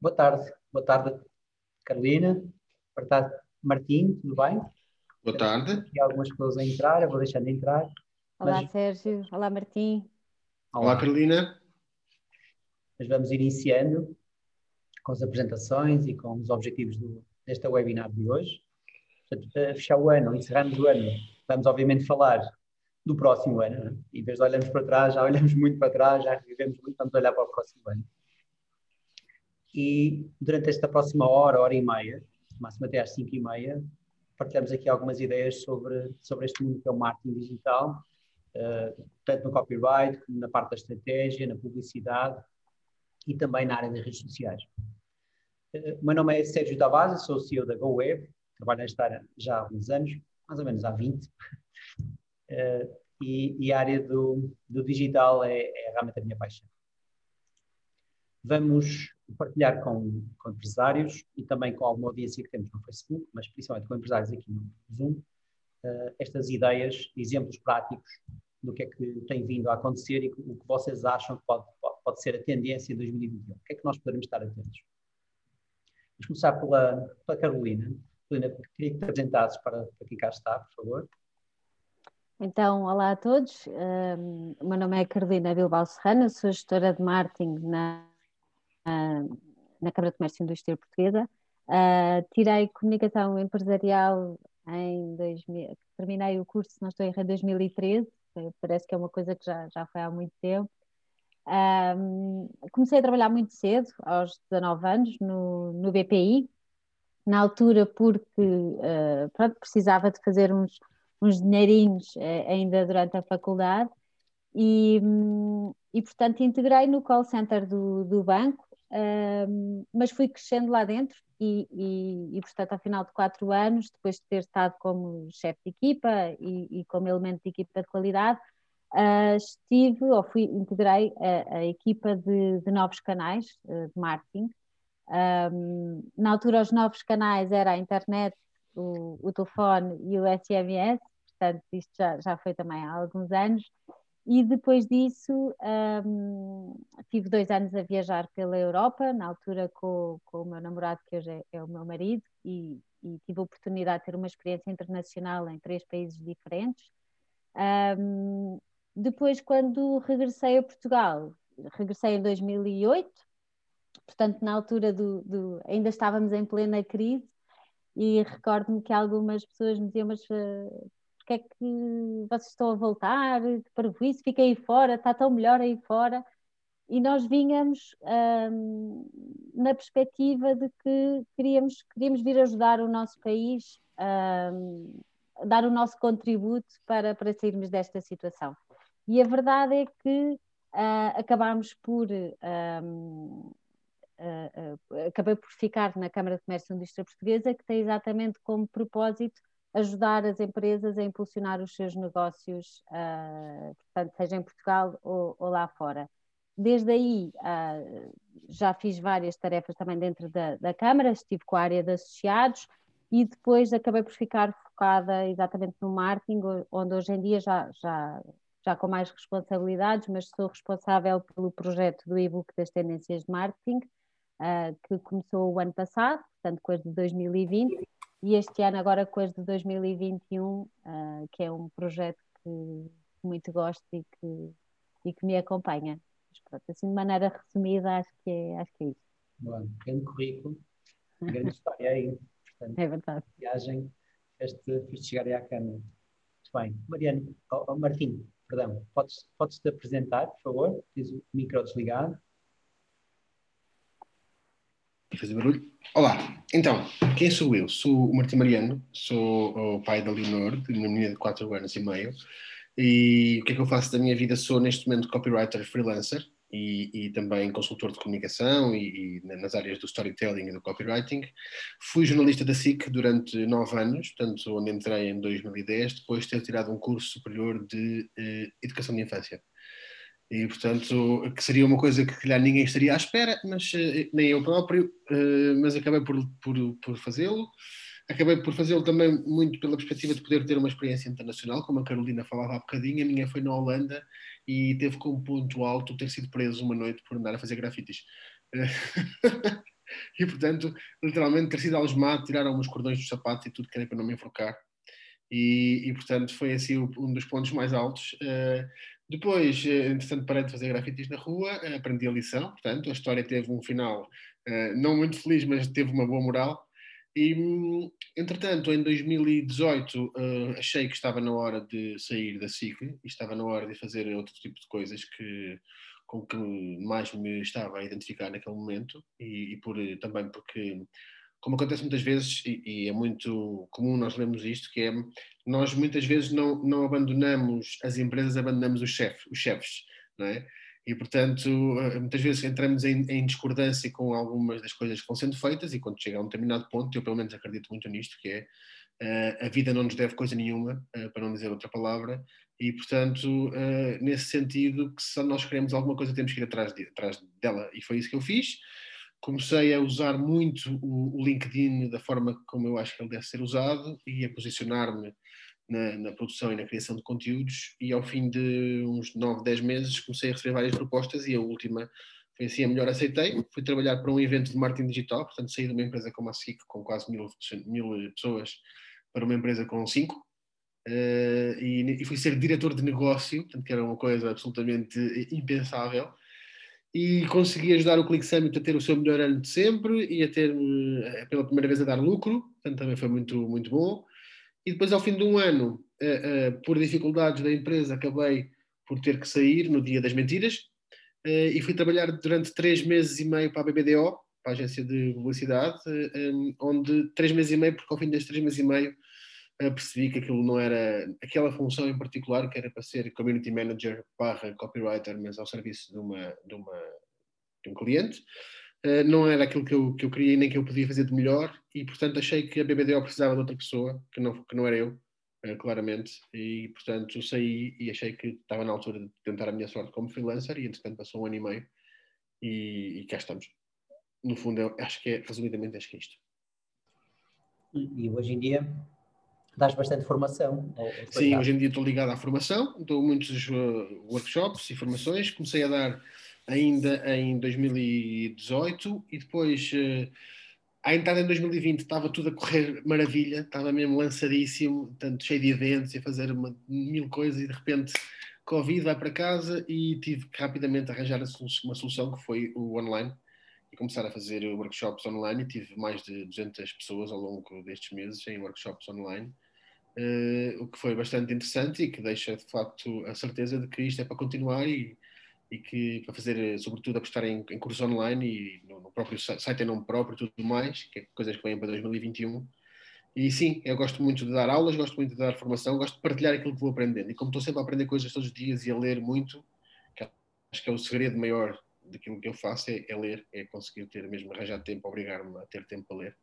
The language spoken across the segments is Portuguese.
Boa tarde. Boa tarde, Carolina. Boa tarde, Martim, tudo bem? Boa tarde. Aqui algumas pessoas a entrar, eu vou deixando de entrar. Olá, mas... Sérgio. Olá, Martim. Olá, Olá, Carolina. Mas vamos iniciando com as apresentações e com os objetivos do, desta webinar de hoje. Portanto, a fechar o ano, encerramos o ano, vamos obviamente falar do próximo ano. Né? Em vez de olharmos para trás, já olhamos muito para trás, já vivemos muito, vamos olhar para o próximo ano. E durante esta próxima hora, hora e meia, máximo até às cinco e meia, partilhamos aqui algumas ideias sobre, sobre este mundo que é o marketing digital, uh, tanto no copyright, como na parte da estratégia, na publicidade e também na área das redes sociais. Uh, meu nome é Sérgio Tavares, sou o CEO da GoWeb, trabalho nesta área já há alguns anos, mais ou menos há 20. Uh, e, e, a área do, do digital é, é, realmente a minha paixão. Vamos partilhar com, com, empresários e também com alguma audiência que temos no Facebook, mas principalmente com empresários aqui no Zoom, uh, estas ideias, exemplos práticos do que é que tem vindo a acontecer e o que vocês acham que pode, pode, pode ser a tendência em 2021. O que é que nós podemos estar atentos? Vamos começar pela, pela Carolina. Carolina, queria que te apresentasses para, para quem cá está, por favor. Então, olá a todos. Um, o meu nome é Carolina Bilbao Serrana, sou gestora de marketing na, na Câmara de Comércio e Indústria Portuguesa. Uh, tirei comunicação empresarial em 2000, terminei o curso, se não estou em 2013, parece que é uma coisa que já, já foi há muito tempo. Um, comecei a trabalhar muito cedo, aos 19 anos, no, no BPI, na altura porque uh, pronto, precisava de fazer uns uns dinheirinhos eh, ainda durante a faculdade e, hum, e portanto integrei no call center do, do banco, um, mas fui crescendo lá dentro e, e, e, portanto ao final de quatro anos, depois de ter estado como chefe de equipa e, e como elemento de equipa de qualidade, uh, estive ou fui, integrei a, a equipa de, de, novos canais uh, de marketing. Um, na altura os novos canais era a internet, o, o telefone e o SMS, portanto, isto já, já foi também há alguns anos. E depois disso, um, tive dois anos a viajar pela Europa, na altura com, com o meu namorado, que hoje é, é o meu marido, e, e, tive a oportunidade de ter uma experiência internacional em três países diferentes. Um, depois, quando regressei a Portugal, regressei em 2008, portanto, na altura do, do ainda estávamos em plena crise, e recordo-me que algumas pessoas me diziam, mas uh, porque é que vocês estão a voltar, para isso, fiquem aí fora, está tão melhor aí fora. E nós vínhamos hum, na perspectiva de que queríamos, queríamos vir ajudar o nosso país, hum, dar o nosso contributo para, para sairmos desta situação. E a verdade é que uh, acabámos por. Um, Uh, uh, acabei por ficar na Câmara de Comércio e Indústria Portuguesa, que tem exatamente como propósito ajudar as empresas a impulsionar os seus negócios, uh, portanto, seja em Portugal ou, ou lá fora. Desde aí uh, já fiz várias tarefas também dentro da, da, Câmara, estive com a área de associados e depois acabei por ficar focada exatamente no marketing, onde hoje em dia já, já, já com mais responsabilidades, mas sou responsável pelo projeto do e-book das tendências de marketing, uh, que começou o ano passado, portanto, coisa de 2020, e este ano agora com as de 2021, uh, ah, que é um projeto que muito gosto e que, e que me acompanha. Mas pronto, assim de maneira resumida, acho que é, acho que é isso. Bom, grande currículo, grande história aí. Portanto, é verdade. Viagem, este, este chegar aí à Câmara. Muito bem. Mariano, oh, oh, Martim, perdão, podes, podes te apresentar, por favor? Tens o micro desligado fazer barulho. Olá, então, quem sou eu? Sou o Martim Mariano, sou o pai da Leonor, de uma menina de 4 anos e meio. E o que é que eu faço da minha vida? Sou neste momento copywriter freelancer e, e também consultor de comunicação e, e, nas áreas do storytelling e do copywriting. Fui jornalista da SIC durante nove anos, portanto, onde entrei em 2010, depois de ter tirado um curso superior de eh, educação de infância. E, portanto, que seria uma coisa que, calhar, ninguém estaria à espera, mas eh, nem eu próprio, eh, mas acabei por, por, por fazê-lo. Acabei por fazê-lo também muito pela perspectiva de poder ter uma experiência internacional, como a Carolina falava há bocadinho. A minha foi na Holanda e teve como ponto alto ter sido preso uma noite por andar a fazer grafites. e, portanto, literalmente ter sido algemado, tiraram os cordões dos sapatos e tudo que era para não me enforcar. E, e, portanto, foi assim um dos pontos mais altos. Uh, depois, entretanto, parei de fazer grafites na rua, uh, aprendi a lição, portanto, a história teve um final não muito feliz, mas teve uma boa moral. E, entretanto, em 2018, achei que estava na hora de sair da SIC e estava na hora de fazer outro tipo de coisas que com que mais me estava a identificar naquele momento e, e por, também porque, como acontece muitas vezes, e, e, é muito comum nós lermos isto, que é, nós muitas vezes não, não abandonamos as empresas, abandonamos os, chef, os chefes, não é? E, portanto, eh, muitas vezes entramos em, em, discordância com algumas das coisas que vão sendo feitas e quando chega a um determinado ponto, eu pelo menos acredito muito nisto, que é uh, a vida não nos deve coisa nenhuma, uh, para não dizer outra palavra, e, portanto, uh, nesse sentido, que se nós queremos alguma coisa, temos que ir atrás, de, atrás dela. E foi isso que eu fiz. Comecei a usar muito o, LinkedIn da forma como eu acho que ele deve ser usado e a posicionar-me na, na, produção e na criação de conteúdos. E ao fim de uns 9, 10 meses, comecei a receber várias propostas e a última foi assim a melhor aceitei. Fui trabalhar para um evento de marketing digital, portanto, saí de uma empresa como a SIC, com quase mil, mil pessoas, para uma empresa com cinco Uh, e, e, fui ser diretor de negócio, portanto, que era uma coisa absolutamente impensável. E consegui ajudar o Click Summit a ter o seu melhor ano de sempre e a ter, uh, pela primeira vez, a dar lucro, portanto, também foi muito, muito bom. E depois, ao fim de um ano, uh, por dificuldades da empresa, acabei por ter que sair no dia das mentiras e fui trabalhar durante três meses e meio para a BBDO, para a agência de publicidade, onde três meses e meio, porque ao fim destes três meses e meio percebi que aquilo não era aquela função em particular que era para ser community manager barra copywriter, mas ao serviço de, uma, de, uma, de um cliente. Uh, não era aquilo que eu, que eu queria nem que eu podia fazer de melhor, e portanto achei que a BBDO precisava de outra pessoa, que não, que não era eu, uh, claramente, e portanto saí e achei que estava na altura de tentar a minha sorte como freelancer, e entretanto passou um ano e meio, e, e cá estamos. No fundo, eu acho que é, resumidamente, acho que é isto. E hoje em dia dás bastante formação. Sim, hoje em dia estou ligado à formação, dou muitos uh, workshops e formações. Comecei a dar ainda em 2018 e depois, uh, à entrada em 2020, estava tudo a correr maravilha, estava mesmo lançadíssimo, tanto cheio de eventos e a fazer uma, mil coisas e de repente. Covid vai para casa e tive que rapidamente arranjar uma solução que foi o online começar a fazer workshops online e tive mais de 200 pessoas ao longo destes meses em workshops online uh, o que foi bastante interessante e que deixa de facto a certeza de que isto é para continuar e, e que para fazer, eh, sobretudo, apostar em, em cursos online e no, no, próprio site em nome próprio e tudo mais, que é coisas que vêm para 2021. E sim, eu gosto muito de dar aulas, gosto muito de dar formação, gosto de partilhar aquilo que vou aprendendo. E como estou sempre a aprender coisas todos os dias e a ler muito, que acho que é o segredo maior daquilo que eu faço, é, é ler, é conseguir ter mesmo arranjar tempo, obrigar-me a ter tempo para ler.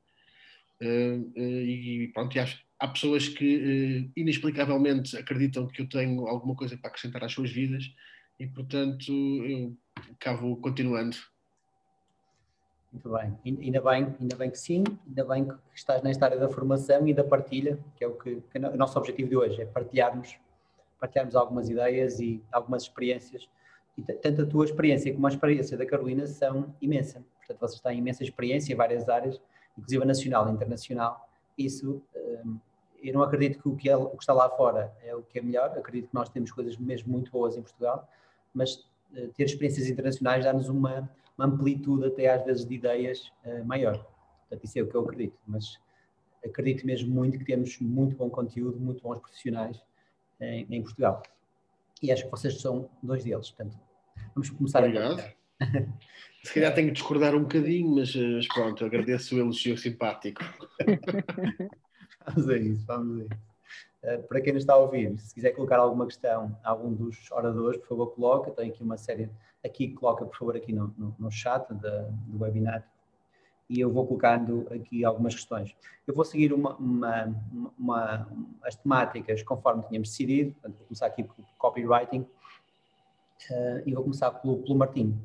Uh, uh, e pronto, e acho, há pessoas que uh, inexplicavelmente acreditam que eu tenho alguma coisa para acrescentar às suas vidas e, portanto, eu vou continuando. Muito bem, ainda bem, ainda bem que sim, ainda bem que estás nesta área da formação e da partilha, que é o que, que é o nosso objetivo de hoje, é partilharmos, partilharmos algumas ideias e algumas experiências. E tanto a tua experiência como a experiência da Carolina são imensas. Portanto, vocês têm imensa experiência em várias áreas, inclusive nacional e internacional. Isso hum, eu não acredito que o que, é, o que está lá fora é o que é melhor, acredito que nós temos coisas mesmo muito boas em Portugal, mas uh, ter experiências internacionais dá-nos uma, uma, amplitude até às vezes de ideias uh, maior. Portanto, isso é o que eu acredito, mas acredito mesmo muito que temos muito bom conteúdo, muito bons profissionais em, em Portugal. E acho que vocês são dois deles, portanto, vamos começar Obrigado. a Se calhar tenho que discordar um bocadinho, mas, eh, mas pronto, agradeço o elogio simpático. Vamos a isso, vamos a isso. Uh, para quem nos está a ouvir, se quiser colocar alguma questão a algum dos oradores, por favor, coloca. Tem aqui uma série, aqui coloca, por favor, aqui no, no, no chat da, do webinar e eu vou colocando aqui algumas questões. Eu vou seguir uma, uma, uma, as temáticas conforme tínhamos decidido, portanto, vou começar aqui com copywriting uh, e vou começar pelo, pelo Martim.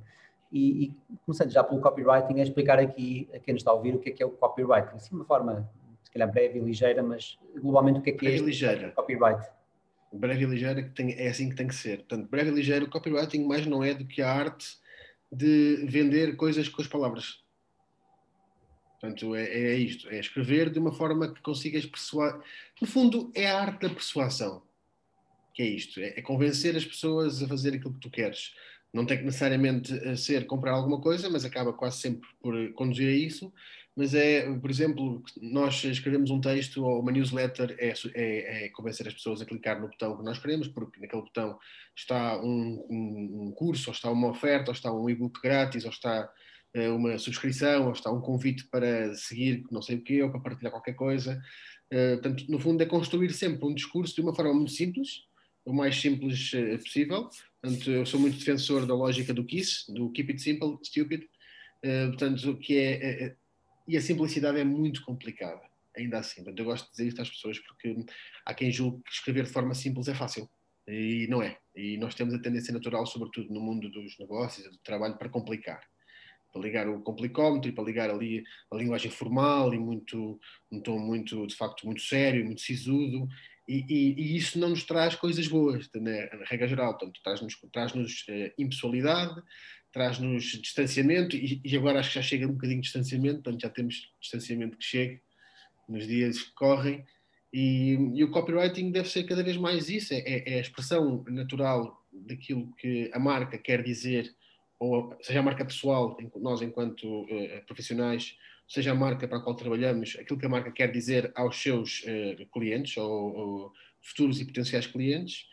E, e, começando já pelo copywriting, é explicar aqui a quem nos está a ouvir o que é que é o copywriting, assim de uma forma se calhar breve e ligeira, mas globalmente o que é que é breve ligeira. copyright? Breve e ligeira que tem, é assim que tem que ser. Portanto, breve e ligeiro, copywriting mais não é do que a arte de vender coisas com as palavras. Portanto, é, é isto, é escrever de uma forma que consigas persuadir. No fundo, é a arte da persuasão, que é isto, é, é convencer as pessoas a fazer aquilo que tu queres. Não tem que necessariamente eh, ser comprar alguma coisa, mas acaba quase sempre por conduzir a isso. Mas é, por exemplo, nós escrevemos um texto ou uma newsletter, é, é, é convencer as pessoas a clicar no botão que nós queremos, porque naquele botão está um, um, um curso, ou está uma oferta, ou está um e-book grátis, ou está eh, uma subscrição, ou está um convite para seguir não sei o quê, ou para partilhar qualquer coisa. Portanto, no fundo, é construir sempre um discurso de uma forma muito simples, o mais simples uh, possível. Portanto, eu sou muito defensor da lógica do KISS, do Keep It Simple, Stupid. Uh, portanto, que é, é, e a simplicidade é muito complicada, ainda assim. Portanto, eu gosto de dizer isto às pessoas porque há quem julgue que escrever de forma simples é fácil. E não é. E nós temos a tendência natural, sobretudo no mundo dos negócios e do trabalho, para complicar para ligar o complicómetro e para ligar ali a linguagem formal e muito, um tom muito, de facto, muito sério, muito sisudo, e, e, e isso não nos traz coisas boas, né, na regra geral, portanto, traz-nos traz -nos, eh, impessoalidade, traz-nos distanciamento, e, e, agora acho que já chega um bocadinho de distanciamento, portanto já temos distanciamento que chega nos dias que correm, e, e, o copywriting deve ser cada vez mais isso, é, é, a expressão natural daquilo que a marca quer dizer ou seja a marca pessoal, nós enquanto uh, profissionais, seja a marca para a qual trabalhamos, aquilo que a marca quer dizer aos seus uh, clientes ou, ou, futuros e potenciais clientes,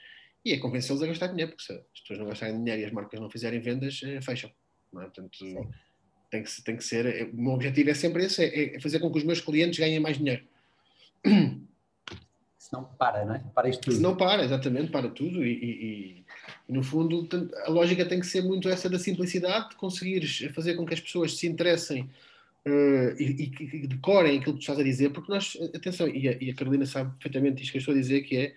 e é convencê-los a gastar dinheiro, porque se as pessoas não gastarem dinheiro e as marcas não fizerem vendas, uh, fecham. Não é? Portanto, tem que, tem que ser. O meu objetivo é sempre esse: é, é fazer com que os meus clientes ganhem mais dinheiro. Senão para, não é? Para isto tudo. Senão para, exatamente, para tudo. E, e, e, no fundo, a lógica tem que ser muito essa da simplicidade, de conseguires fazer com que as pessoas se interessem uh, e, e, decorem aquilo que tu estás a dizer, porque nós, atenção, e a, e a, Carolina sabe perfeitamente isto que eu estou a dizer, que é,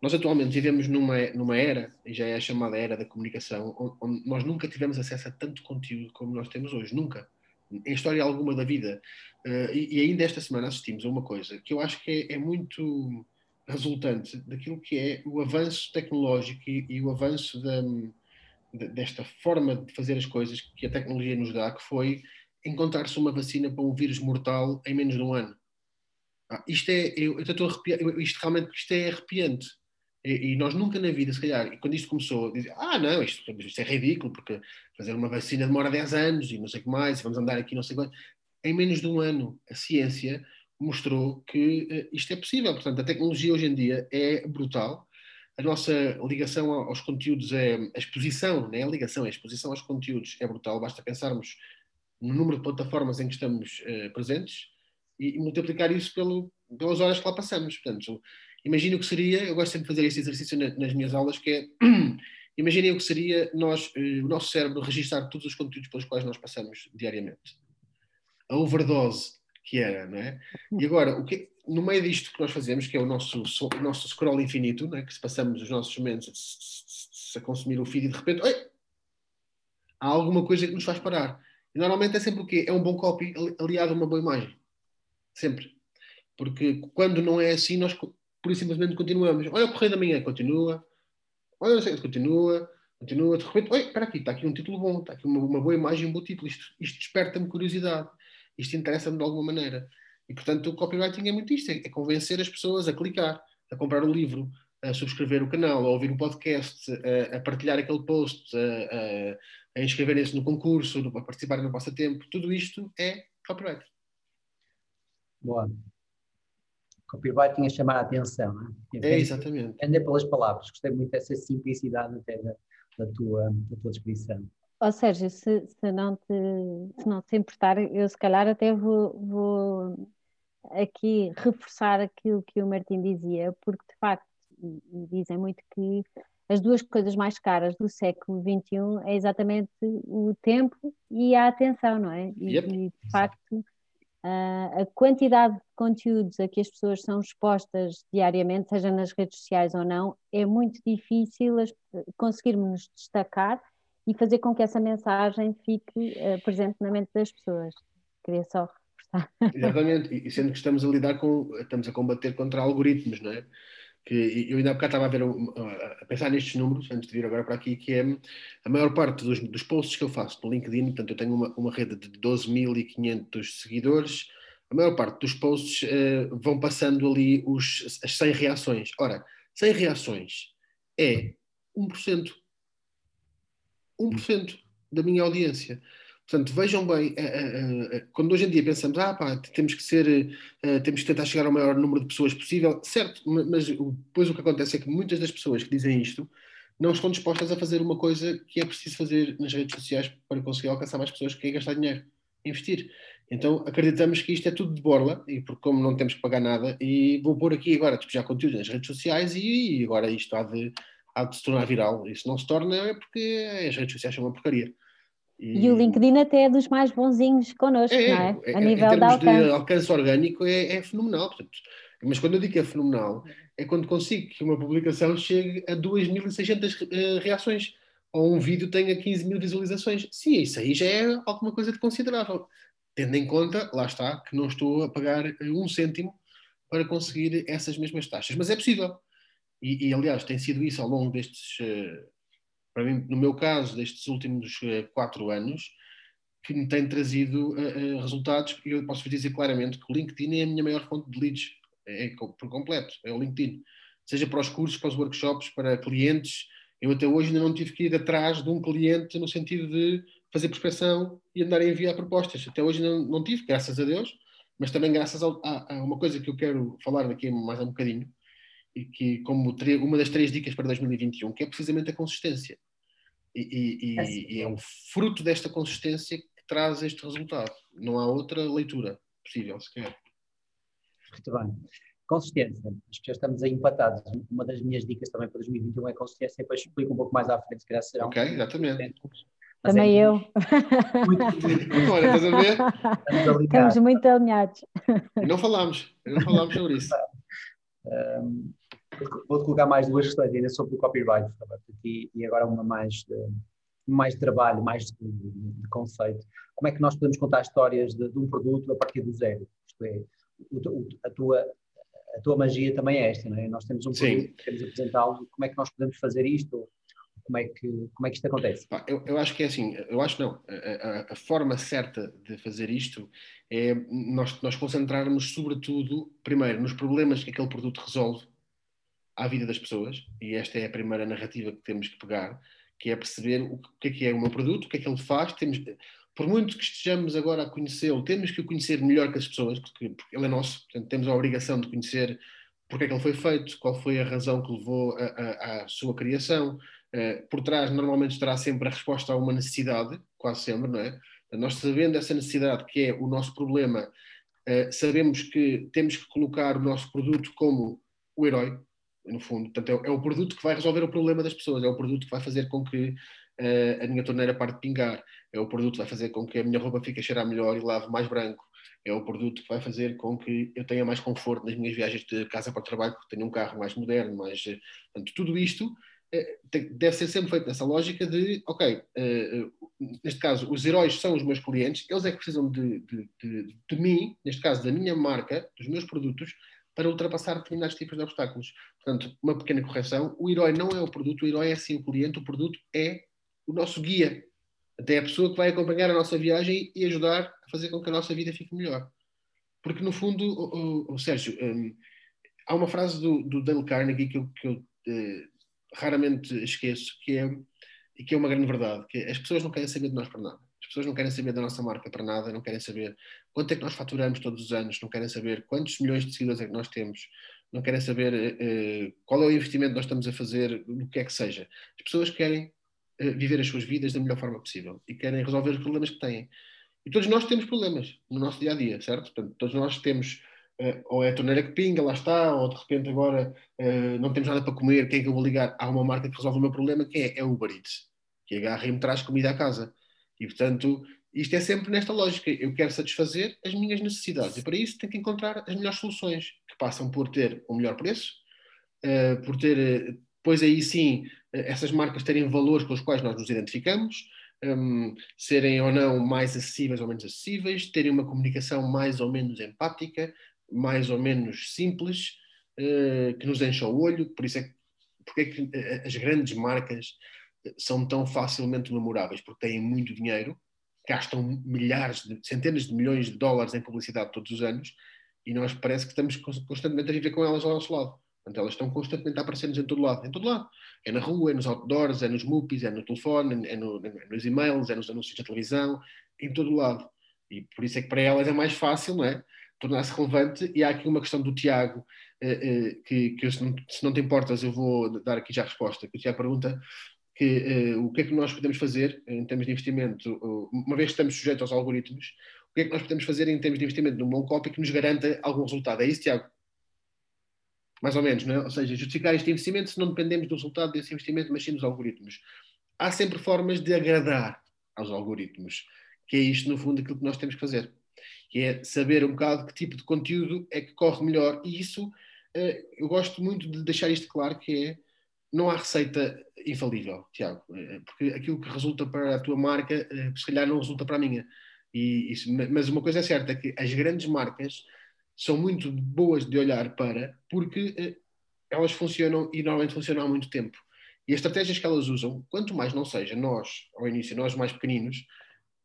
nós atualmente vivemos numa, numa era, e já é a chamada era da comunicação, onde, onde nós nunca tivemos acesso a tanto conteúdo como nós temos hoje, nunca. Em história alguma da vida. Uh, e, ainda esta semana assistimos a uma coisa que eu acho que é, é muito resultante daquilo que é o avanço tecnológico e, e o avanço desta forma de fazer as coisas que a tecnologia nos dá, que foi encontrar-se uma vacina para um vírus mortal em menos de um ano. Ah, isto é, eu, eu estou arrepiado, isto realmente isto é arrepiante. E, e, nós nunca na vida, se calhar, quando isto começou, dizer, ah, não, isto, isto, é ridículo, porque fazer uma vacina demora 10 anos e não sei o que mais, vamos andar aqui não sei quanto. Em menos de um ano, a ciência mostrou que uh, isto é possível. Portanto, a tecnologia hoje em dia é brutal. A nossa ligação aos conteúdos é a exposição, não é a ligação, a exposição aos conteúdos é brutal. Basta pensarmos no número de plataformas em que estamos uh, presentes e, e, multiplicar isso pelo, pelas horas que lá passamos. Portanto, imagine o que seria, eu gosto sempre de fazer este exercício na, nas minhas aulas, que é imaginem o que seria nós, uh, o nosso cérebro registrar todos os conteúdos pelos quais nós passamos diariamente. A overdose que era, não é? E agora, o que, no meio disto que nós fazemos, que é o nosso, o nosso scroll infinito, não é? que se passamos os nossos momentos a, a consumir o feed e de repente, oi, há alguma coisa que nos faz parar. E normalmente é sempre o quê? É um bom copy aliado a uma boa imagem. Sempre. Porque quando não é assim, nós por isso simplesmente continuamos. Olha o Correio da Manhã, continua. Olha, não sei, continua. Continua. De repente, oi, espera aqui, está aqui um título bom, está aqui uma, uma boa imagem, um bom título. Isto, isto desperta-me curiosidade isto interessa-me de alguma maneira. E, portanto, o copywriting é muito isto: é, é convencer as pessoas a clicar, a comprar o livro, a subscrever o canal, a ouvir o podcast, a, a partilhar aquele post, a, a, a inscreverem-se no concurso, a participarem no passatempo. Tudo isto é copywriting. Boa. Copywriting é chamar a atenção, não é? É, exatamente. Anda pelas palavras. Gostei muito dessa simplicidade até da, da, tua, da tua descrição. Ou seja, se, se, não te, se não te importar, eu se calhar até vou, vou aqui reforçar aquilo que o Martim dizia, porque de facto dizem muito que as duas coisas mais caras do século XXI é exatamente o tempo e a atenção, não é? E, yep. e de facto a, a quantidade de conteúdos a que as pessoas são expostas diariamente, seja nas redes sociais ou não, é muito difícil conseguirmos nos destacar e fazer com que essa mensagem fique uh, presente na mente das pessoas. Queria só reforçar. Exatamente, e sendo que estamos a lidar com, estamos a combater contra algoritmos, não é? Que eu ainda há bocado estava a, ver, a pensar nestes números, antes de vir agora para aqui, que é a maior parte dos, dos posts que eu faço no LinkedIn, portanto eu tenho uma, uma rede de 12.500 seguidores, a maior parte dos posts uh, vão passando ali os, as 100 reações. Ora, 100 reações é 1%. 1% da minha audiência. Portanto, vejam bem, uh, uh, quando hoje em dia pensamos, ah pá, temos que ser, temos que tentar chegar ao maior número de pessoas possível, certo, mas depois o que acontece é que muitas das pessoas que dizem isto não estão dispostas a fazer uma coisa que é preciso fazer nas redes sociais para conseguir alcançar mais pessoas que querem gastar dinheiro, investir. Então acreditamos que isto é tudo de borla, e porque como não temos que pagar nada, e vou pôr aqui agora despejar conteúdo nas redes sociais e, agora isto há de, há de se tornar viral. Se não se torna é porque as redes sociais são uma porcaria. E, e, o LinkedIn até é dos mais bonzinhos connosco, é, não é? é a nível em termos de alcance. de alcance orgânico é, é, fenomenal. Portanto, mas quando eu digo que é fenomenal, é quando consigo que uma publicação chegue a 2.600 uh, eh, reações ou um vídeo tenha 15 mil visualizações. Sim, isso aí já é alguma coisa de considerável. Tendo em conta, lá está, que não estou a pagar um cêntimo para conseguir essas mesmas taxas. Mas é possível. E, e aliás, tem sido isso ao longo destes uh, para mim, no meu caso, destes últimos eh, quatro anos, que me tem trazido uh, uh, resultados, e eu posso dizer claramente que o LinkedIn é a minha maior fonte de leads, é, é, por completo, é o LinkedIn. Seja para os cursos, para os workshops, para clientes, eu até hoje ainda não tive que ir atrás de um cliente no sentido de fazer prospecção e andar a enviar propostas. Até hoje não, não tive, graças a Deus, mas também graças a, a, uma coisa que eu quero falar daqui mais um bocadinho, e que como uma das três dicas para 2021, que é precisamente a consistência. E, e, e, é um fruto desta consistência que traz este resultado. Não há outra leitura possível sequer. Muito bem. Consistência. Acho que já estamos aí empatados. Uma das minhas dicas também para 2021 é consistência. Depois explico um pouco mais à frente, se calhar serão. Ok, exatamente. Também é eu. Muito, muito, Olha, estás a ver? Estamos muito alinhados. E não falámos, não falámos sobre isso. Um, Vou-te colocar mais duas questões ainda sobre o copyright, e, e agora uma mais de, mais de trabalho, mais de, de, conceito. Como é que nós podemos contar histórias de, de um produto a partir do zero? Isto é, o, a, tua, a tua magia também é esta, não é? Nós temos um Sim. produto, queremos apresentá-lo, como é que nós podemos fazer isto? Como é que, como é que isto acontece? Eu, eu acho que é assim, eu acho não, a, a, a, forma certa de fazer isto é nós, nós concentrarmos sobretudo, primeiro, nos problemas que aquele produto resolve, à vida das pessoas, e esta é a primeira narrativa que temos que pegar, que é perceber o que é que é o meu produto, o que é que ele faz. Temos, por muito que estejamos agora a conhecê-lo, temos que o conhecer melhor que as pessoas, porque, porque ele é nosso, portanto, temos a obrigação de conhecer porque é que ele foi feito, qual foi a razão que levou à sua criação. Uh, por trás, normalmente estará sempre a resposta a uma necessidade, quase sempre, não é? Nós sabendo essa necessidade que é o nosso problema, uh, sabemos que temos que colocar o nosso produto como o herói, no fundo. Portanto, é, é, o produto que vai resolver o problema das pessoas, é o produto que vai fazer com que uh, a minha torneira pare de pingar, é o produto que vai fazer com que a minha roupa fique a cheirar melhor e lave mais branco, é o produto que vai fazer com que eu tenha mais conforto nas minhas viagens de casa para o trabalho, porque tenho um carro mais moderno, mais... Eh, portanto, tudo isto uh, deve ser sempre feito nessa lógica de, ok, uh, neste caso, os heróis são os meus clientes, eles é que precisam de, de, de, de mim, neste caso da minha marca, dos meus produtos, para ultrapassar determinados tipos de obstáculos. Portanto, uma pequena correção: o herói não é o produto, o herói é sim o cliente, o produto é o nosso guia. Até a pessoa que vai acompanhar a nossa viagem e ajudar a fazer com que a nossa vida fique melhor. Porque, no fundo, o, o, o Sérgio, um, há uma frase do, do Dale Carnegie que eu, que eu uh, raramente esqueço, que é, que é uma grande verdade, que é, as pessoas não querem saber de nós para nada. As pessoas não querem saber da nossa marca para nada, não querem saber quanto é que nós faturamos todos os anos, não querem saber quantos milhões de seguidores é que nós temos, não querem saber uh, qual é o investimento que nós estamos a fazer, no que é que seja. As pessoas querem uh, viver as suas vidas da melhor forma possível e querem resolver os problemas que têm. E todos nós temos problemas no nosso dia a dia, certo? Portanto, todos nós temos. Uh, ou é a torneira que pinga, lá está, ou de repente agora não temos nada para comer, quem é que eu vou ligar? Há uma marca que resolve o meu problema, que é, é o Uber Eats, que agarra e me traz comida à casa. E, portanto, isto é sempre nesta lógica. Eu quero satisfazer as minhas necessidades e para isso tenho que encontrar as melhores soluções, que passam por ter o melhor preço, uh, por ter, uh, depois aí sim, uh, essas marcas terem valores com os quais nós nos identificamos, um, serem ou não mais acessíveis ou menos acessíveis, terem uma comunicação mais ou menos empática, mais ou menos simples, uh, que nos encha o olho, por isso é que, porque é que as grandes marcas são tão facilmente memoráveis, porque têm muito dinheiro, gastam milhares, de, centenas de milhões de dólares em publicidade todos os anos, e nós parece que estamos constantemente a viver com elas ao nosso lado. Portanto, elas estão constantemente a aparecer-nos em todo lado. Em todo lado. É na rua, é nos outdoors, é nos MUPIs, é no telefone, é, no, é nos e-mails, é nos anúncios da televisão, em todo lado. E por isso é que para elas é mais fácil, não é? Tornar-se relevante. E há aqui uma questão do Tiago, eh, eh, que, que se, não, se não te importas, eu vou dar aqui já a resposta. Que o Tiago pergunta que, eh, o que é que nós podemos fazer em termos de investimento, uma vez que estamos sujeitos aos algoritmos, o que é que nós podemos fazer em termos de investimento num bom copy que nos garanta algum resultado? É isso, Tiago? Mais ou menos, não é? Ou seja, justificar este investimento se não dependemos do resultado desse investimento, mas sim dos algoritmos. Há sempre formas de agradar aos algoritmos, que é isto, no fundo, aquilo que nós temos que fazer. Que é saber um bocado que tipo de conteúdo é que corre melhor. E isso, eh, eu gosto muito de deixar isto claro, que é, não há receita infalível, Tiago, eh, porque aquilo que resulta para a tua marca, eh, se calhar não resulta para a minha. E mas uma coisa é certa, é que as grandes marcas são muito boas de olhar para, porque eh, elas funcionam e normalmente funcionam há muito tempo. E as estratégias que elas usam, quanto mais não seja nós, ao início, nós mais pequeninos,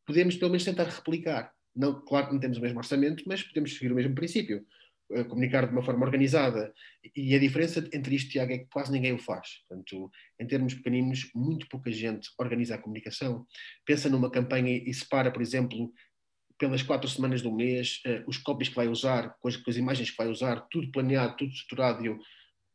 podemos pelo menos tentar replicar. Não, claro que não temos o mesmo orçamento, mas podemos seguir o mesmo princípio. Eh, comunicar de uma forma organizada. E a diferença entre isto, Tiago, é que quase ninguém o faz. Portanto, em termos pequeninos, muito pouca gente organiza a comunicação. Pensa numa campanha e separa, por exemplo, pelas quatro semanas do mês, uh, os copies que vai usar, com as, com as, imagens que vai usar, tudo planeado, tudo estruturado, eu,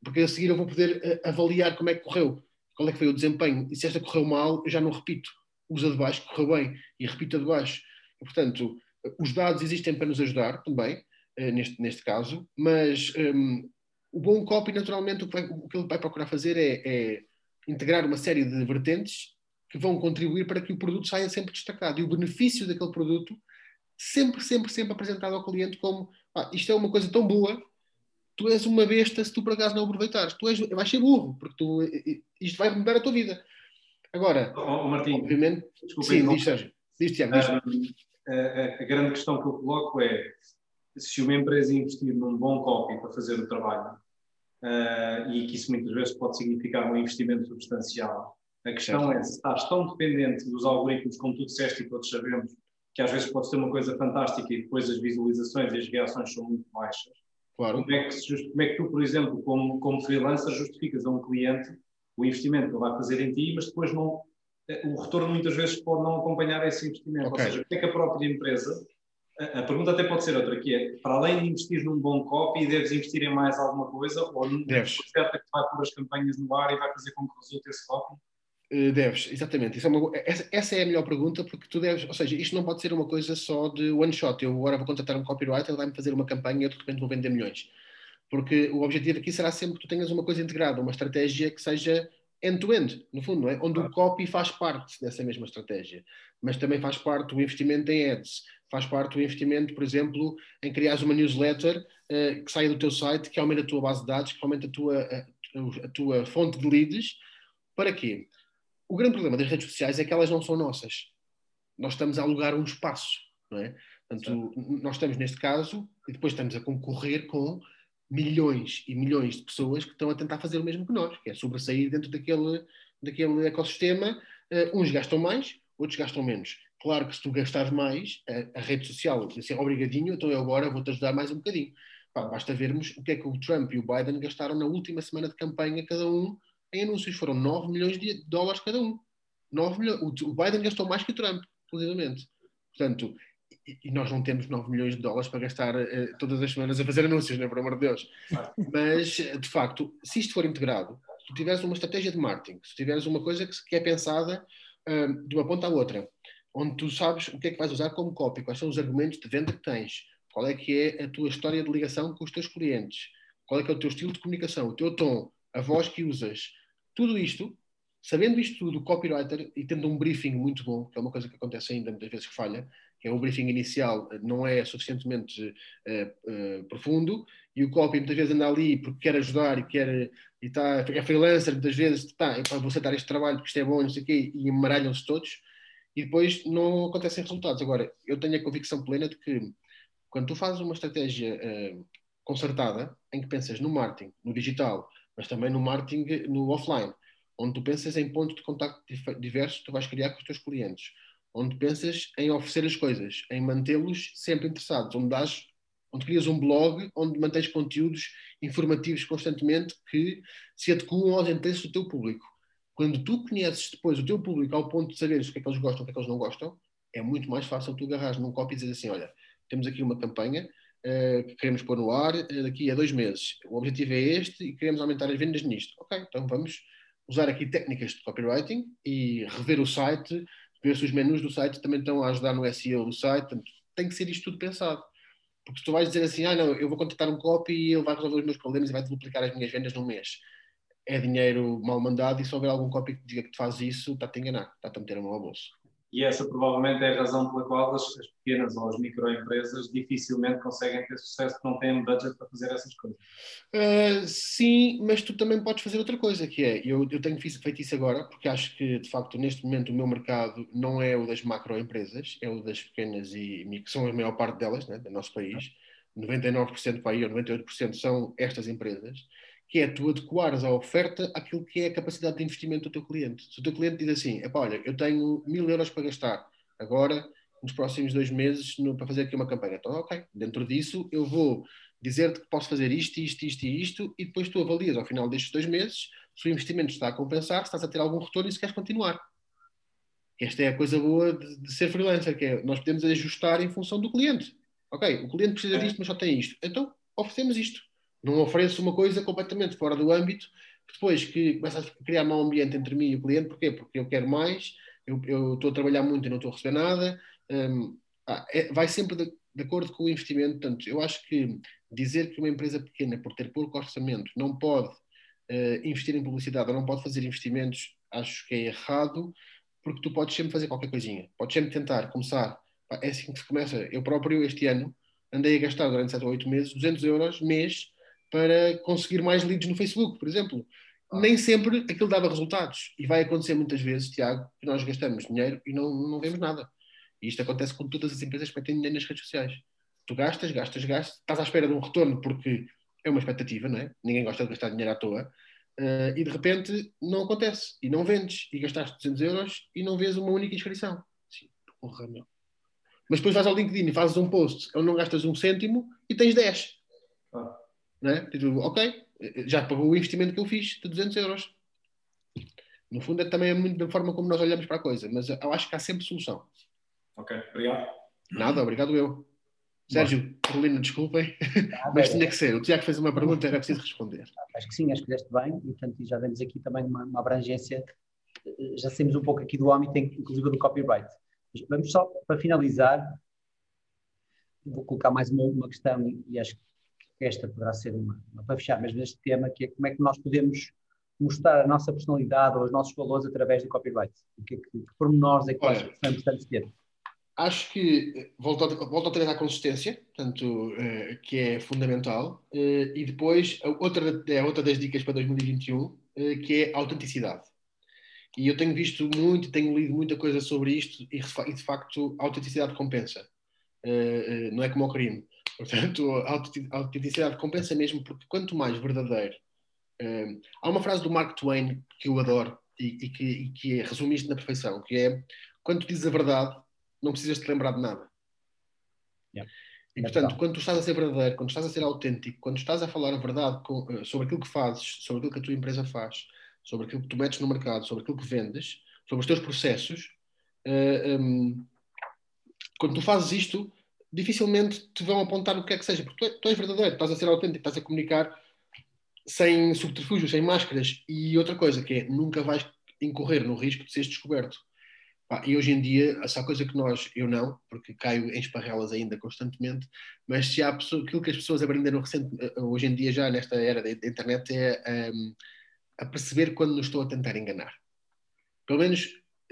porque a seguir eu vou poder uh, avaliar como é que correu, qual é que foi o desempenho, e se esta correu mal, eu já não repito, usa de baixo, correu bem, e repita de baixo. E, portanto, os dados existem para nos ajudar também, neste, neste caso, mas um, o bom copy, naturalmente, o que, vai, o que ele vai procurar fazer é, é integrar uma série de vertentes que vão contribuir para que o produto saia sempre destacado. E o benefício daquele produto sempre, sempre, sempre apresentado ao cliente como ah, isto é uma coisa tão boa, tu és uma besta se tu por acaso não aproveitares. Tu és, vais ser burro, porque tu, isto vai mudar a tua vida. Agora, oh, oh, Martim, obviamente, desculpa, sim, diz, Sérgio. Diz, Tiago, diz. a, a, a, grande questão que eu coloco é se uma empresa investir num bom copy para fazer o trabalho, uh, e que isso muitas vezes pode significar um investimento substancial, a questão certo. é se estás tão dependente dos algoritmos, como tu disseste e todos sabemos, que às vezes pode ser uma coisa fantástica e depois as visualizações e as reações são muito baixas. Claro. Como é que, como é que tu, por exemplo, como, como freelancer, justificas a um cliente o investimento que ele vai fazer em ti, mas depois não, eh, o retorno muitas vezes pode não acompanhar esse investimento. Okay. Ou seja, o que é que a própria empresa, a, a, pergunta até pode ser outra, que é, para além de investir num bom copy, deves investir em mais alguma coisa? Ou não deves. certa que vai pôr as campanhas no ar e vai fazer com que resulte esse copy? Eh, deves, exatamente. É uma, essa, essa, é a melhor pergunta, porque tu deves, ou seja, isto não pode ser uma coisa só de one shot. Eu agora vou contratar um copywriter, ele vai-me fazer uma campanha e eu de repente vou vender milhões. Porque o objetivo aqui será sempre que tu tenhas uma coisa integrada, uma estratégia que seja end-to-end, -end, no fundo, não é? Onde o copy faz parte dessa mesma estratégia, mas também faz parte o investimento em ads, faz parte o investimento, por exemplo, em criar uma newsletter uh, que saia do teu site, que aumente a tua base de dados, que aumente a tua, a, a tua fonte de leads. Para quê? o grande problema das redes sociais é que elas não são nossas. Nós estamos a alugar um espaço, não é? Portanto, nós estamos neste caso e depois estamos a concorrer com milhões e milhões de pessoas que estão a tentar fazer o mesmo que nós, que é sobressair dentro daquele, daquele ecossistema. Uh, uns gastam mais, outros gastam menos. Claro que se tu gastares mais, a, a rede social, assim, obrigadinho, então eu agora vou-te ajudar mais um bocadinho. Pá, basta vermos o que é que o Trump e o Biden gastaram na última semana de campanha, cada um em anúncios. Foram 9 milhões de dólares cada um. 9 milhões. O Biden gastou mais que o Trump, inclusivamente. Portanto, e, nós não temos 9 milhões de dólares para gastar uh, todas as semanas a fazer anúncios, não é? Por amor de Deus. Mas, de facto, se isto for integrado, se tu tiveres uma estratégia de marketing, se tiveres uma coisa que, que é pensada uh, de uma ponta à outra, onde tu sabes o que é que vais usar como copy, quais são os argumentos de venda que tens, qual é que é a tua história de ligação com os teus clientes, qual é que é o teu estilo de comunicação, o teu tom, a voz que usas, tudo isto, sabendo isto tudo, o copywriter, e tendo um briefing muito bom, que é uma coisa que acontece ainda muitas vezes que falha, que é o briefing inicial não é suficientemente uh, uh, profundo, e o copy muitas vezes anda ali porque quer ajudar e quer e tá, é freelancer, muitas vezes está, vou aceitar este trabalho porque isto é bom, não sei o quê, e embaralham-se todos, e depois não acontecem resultados. Agora, eu tenho a convicção plena de que quando tu fazes uma estratégia uh, concertada em que pensas no marketing, no digital, mas também no marketing no offline, onde tu pensas em pontos de contacto diversos que tu vais criar com os teus clientes, onde pensas em oferecer as coisas, em mantê-los sempre interessados, onde dás onde crias um blog onde mantens conteúdos informativos constantemente que se adequam aos interesses do teu público. Quando tu conheces depois o teu público ao ponto de saberes o que é que eles gostam, o que é que eles não gostam, é muito mais fácil tu agarrares num copy e dizer assim, olha, temos aqui uma campanha uh, que queremos pôr no ar uh, daqui a dois meses. O objetivo é este e queremos aumentar as vendas nisto. Ok, então vamos usar aqui técnicas de copywriting e rever o site, ver se os menus do site também estão a ajudar no SEO do site. Tem que ser isto tudo pensado. Porque tu vais dizer assim, ah não, eu vou contratar um copy e ele vai resolver os meus problemas e vai duplicar as minhas vendas num mês. É dinheiro mal mandado e se houver algum copy que diga que tu fazes isso, está-te a enganar, está-te a meter a mão ao bolso. E essa provavelmente é a razão pela qual as, as pequenas ou as microempresas dificilmente conseguem ter sucesso porque não têm budget para fazer essas coisas. Uh, sim, mas tu também podes fazer outra coisa, que é, eu, eu tenho feito isso agora, porque acho que, de facto, neste momento o meu mercado não é o das macroempresas, é o das pequenas e que são a maior parte delas, né, do nosso país. 99% para aí, ou 98% são estas empresas que é tu adequares a oferta àquilo que é a capacidade de investimento do teu cliente. Se o teu cliente diz assim, olha, eu tenho mil euros para gastar agora, nos próximos dois meses, no, para fazer aqui uma campanha. Então, ok, dentro disso eu vou dizer-te que posso fazer isto, isto, isto e isto, e depois tu avalias ao final destes dois meses se o investimento está a compensar, se estás a ter algum retorno e se queres continuar. Esta é a coisa boa de, de ser freelancer, que é nós podemos ajustar em função do cliente. Ok, o cliente precisa disto, mas só tem isto. Então, oferecemos isto. Não ofereço uma coisa completamente fora do âmbito, depois que começa a criar mau ambiente entre mim e o cliente. Porquê? Porque eu quero mais, eu estou a trabalhar muito e não estou a receber nada. Um, ah, é, vai sempre de, de, acordo com o investimento. Portanto, eu acho que dizer que uma empresa pequena, por ter pouco orçamento, não pode uh, investir em publicidade ou não pode fazer investimentos, acho que é errado, porque tu podes sempre fazer qualquer coisinha. Podes sempre tentar começar. É assim que se começa. Eu próprio, este ano, andei a gastar durante 7 ou 8 meses 200 euros mês para conseguir mais leads no Facebook, por exemplo. Ah. Nem sempre aquilo dava resultados. E vai acontecer muitas vezes, Tiago, que nós gastamos dinheiro e não, não vemos nada. E isto acontece com todas as empresas que metem dinheiro nas redes sociais. Tu gastas, gastas, gastas, estás à espera de um retorno porque é uma expectativa, não é? Ninguém gosta de gastar dinheiro à toa. Uh, e de repente não acontece. E não vendes. E gastaste 200 euros e não vês uma única inscrição. Sim, porra, meu. Mas depois vais ao LinkedIn e fazes um post onde não gastas um cêntimo e tens 10. Ah. Né? Tipo, ok, já pagou o investimento que eu fiz de 200 euros. No fundo, é também é muito da forma como nós olhamos para a coisa, mas eu acho que há sempre solução. Ok, obrigado. Nada, obrigado eu. Sérgio, Carolina, desculpem, ah, mas tinha que ser. O Tiago fez uma pergunta, era preciso responder. Acho que sim, acho que fizeste bem, e portanto já demos aqui também uma, uma abrangência, já saímos um pouco aqui do âmbito, inclusive do copyright. Vamos só, para finalizar, vou colocar mais uma, uma questão, e acho que esta poderá ser uma, uma para fechar mesmo este tema, que é como é que nós podemos mostrar a nossa personalidade ou os nossos valores através do copyright? O que, é que, que pormenores é que Olha, são importantes ter? Acho que volto, volto outra vez à consistência, portanto, uh, que é fundamental, uh, e depois outra, é outra das dicas para 2021, uh, eh, que é a autenticidade. E eu tenho visto muito, tenho lido muita coisa sobre isto, e, e de facto a autenticidade compensa. não é como o crime. Portanto, a autenticidade compensa mesmo porque quanto mais verdadeiro. Um, há uma frase do Mark Twain que eu adoro e, e, que, e que resume isto na perfeição, que é quando dizes a verdade, não precisas te lembrar de nada. Yeah. E portanto, quando tu estás a ser verdadeiro, quando estás a ser autêntico, quando estás a falar a verdade com, uh, sobre aquilo que fazes, sobre aquilo que a tua empresa faz, sobre aquilo que tu metes no mercado, sobre aquilo que vendes, sobre os teus processos, uh, um, quando tu fazes isto, dificilmente te vão apontar o que é que seja, porque tu, é, tu és verdadeiro, estás a ser autêntico, estás a comunicar sem subterfúgios, sem máscaras. E outra coisa que é, nunca vais incorrer no risco de seres descoberto. e hoje em dia, essa coisa que nós, eu não, porque caio em esparrelas ainda constantemente, mas se há pessoa, aquilo que as pessoas aprenderam recente, eh, hoje em dia já nesta era da internet é um, a perceber quando nos estou a tentar enganar. Pelo menos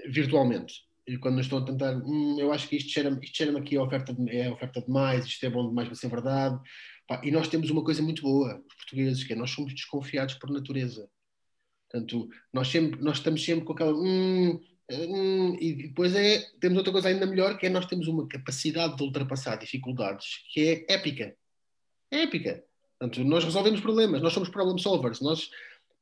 virtualmente quando estou a tentar, hum, eu acho que isto cheira-me cheira aqui a oferta, de, é oferta demais, isto é bom demais para ser verdade. Pá, e nós temos uma coisa muito boa, os portugueses, que é nós somos desconfiados por natureza. Portanto, nós, sempre, nós estamos sempre com aquela. Hum, hum, e depois é, temos outra coisa ainda melhor, que é nós temos uma capacidade de ultrapassar dificuldades que é épica. É épica. Portanto, nós resolvemos problemas, nós somos problem solvers, nós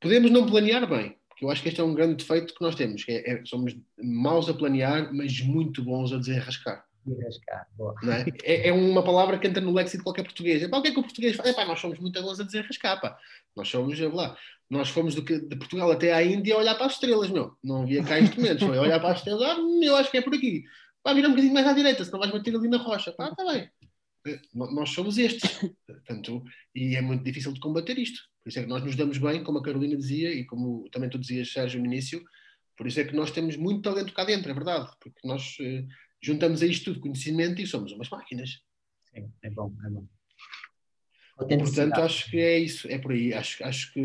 podemos não planear bem, porque eu acho que este é um grande defeito que nós temos, que é, é, somos maus a planear, mas muito bons a desenrascar. Desenrascar, boa. É? É, é? uma palavra que entra no léxico de qualquer português. Epá, o que é que o português faz? Epá, nós somos muito bons a desenrascar, pá. Nós somos, lá, nós fomos do que, de Portugal até à Índia a olhar para as estrelas, meu. Não havia cá instrumentos, foi olhar para as estrelas, ah, eu acho que é por aqui. Pá, vira um bocadinho mais à direita, senão vais bater ali na rocha. Pá, está bem. Eh, nós somos estes. Portanto, e é muito difícil de combater isto. Por isso é que nós nos damos bem, como a Carolina dizia e como também tu dizias, Sérgio, no início. Por isso é que nós temos muito talento cá dentro, é verdade. Porque nós eh, juntamos a isto tudo conhecimento e somos umas máquinas. Sim, é bom, é bom. Portanto, acho que é isso, é por aí. Acho, acho que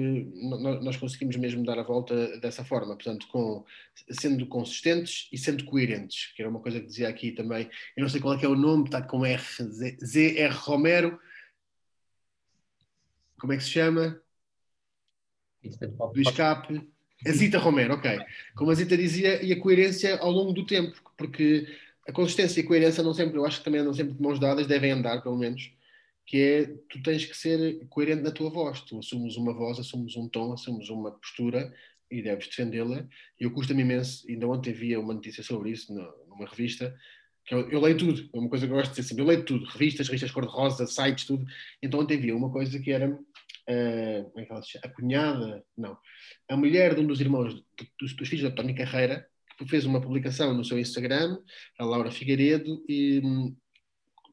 nós conseguimos mesmo dar a volta dessa forma, portanto, com, sendo consistentes e sendo coerentes, que era uma coisa que dizia aqui também. Eu não sei qual é, é o nome, está com R, ZR Romero. Como é que se chama? Do escape. A Zita Romero, ok. Como a Zita dizia, e a coerência ao longo do tempo, porque a consistência e a coerência não sempre, eu acho que também andam sempre de mãos dadas, devem andar, pelo menos que é tu tens que ser coerente na tua voz. Tu assumes uma voz, assumes um tom, assumes uma postura e deves defendê-la. E eu custa-me imenso, ainda ontem havia uma notícia sobre isso numa revista, que eu, eu, leio tudo, é uma coisa que eu gosto de dizer sempre, eu leio tudo, revistas, revistas cor-de-rosa, sites, tudo. Então ontem havia uma coisa que era, uh, como é que ela se chama? A cunhada, não, a mulher de um dos irmãos, dos, dos filhos da Tony Carreira, que fez uma publicação no seu Instagram, a Laura Figueiredo, e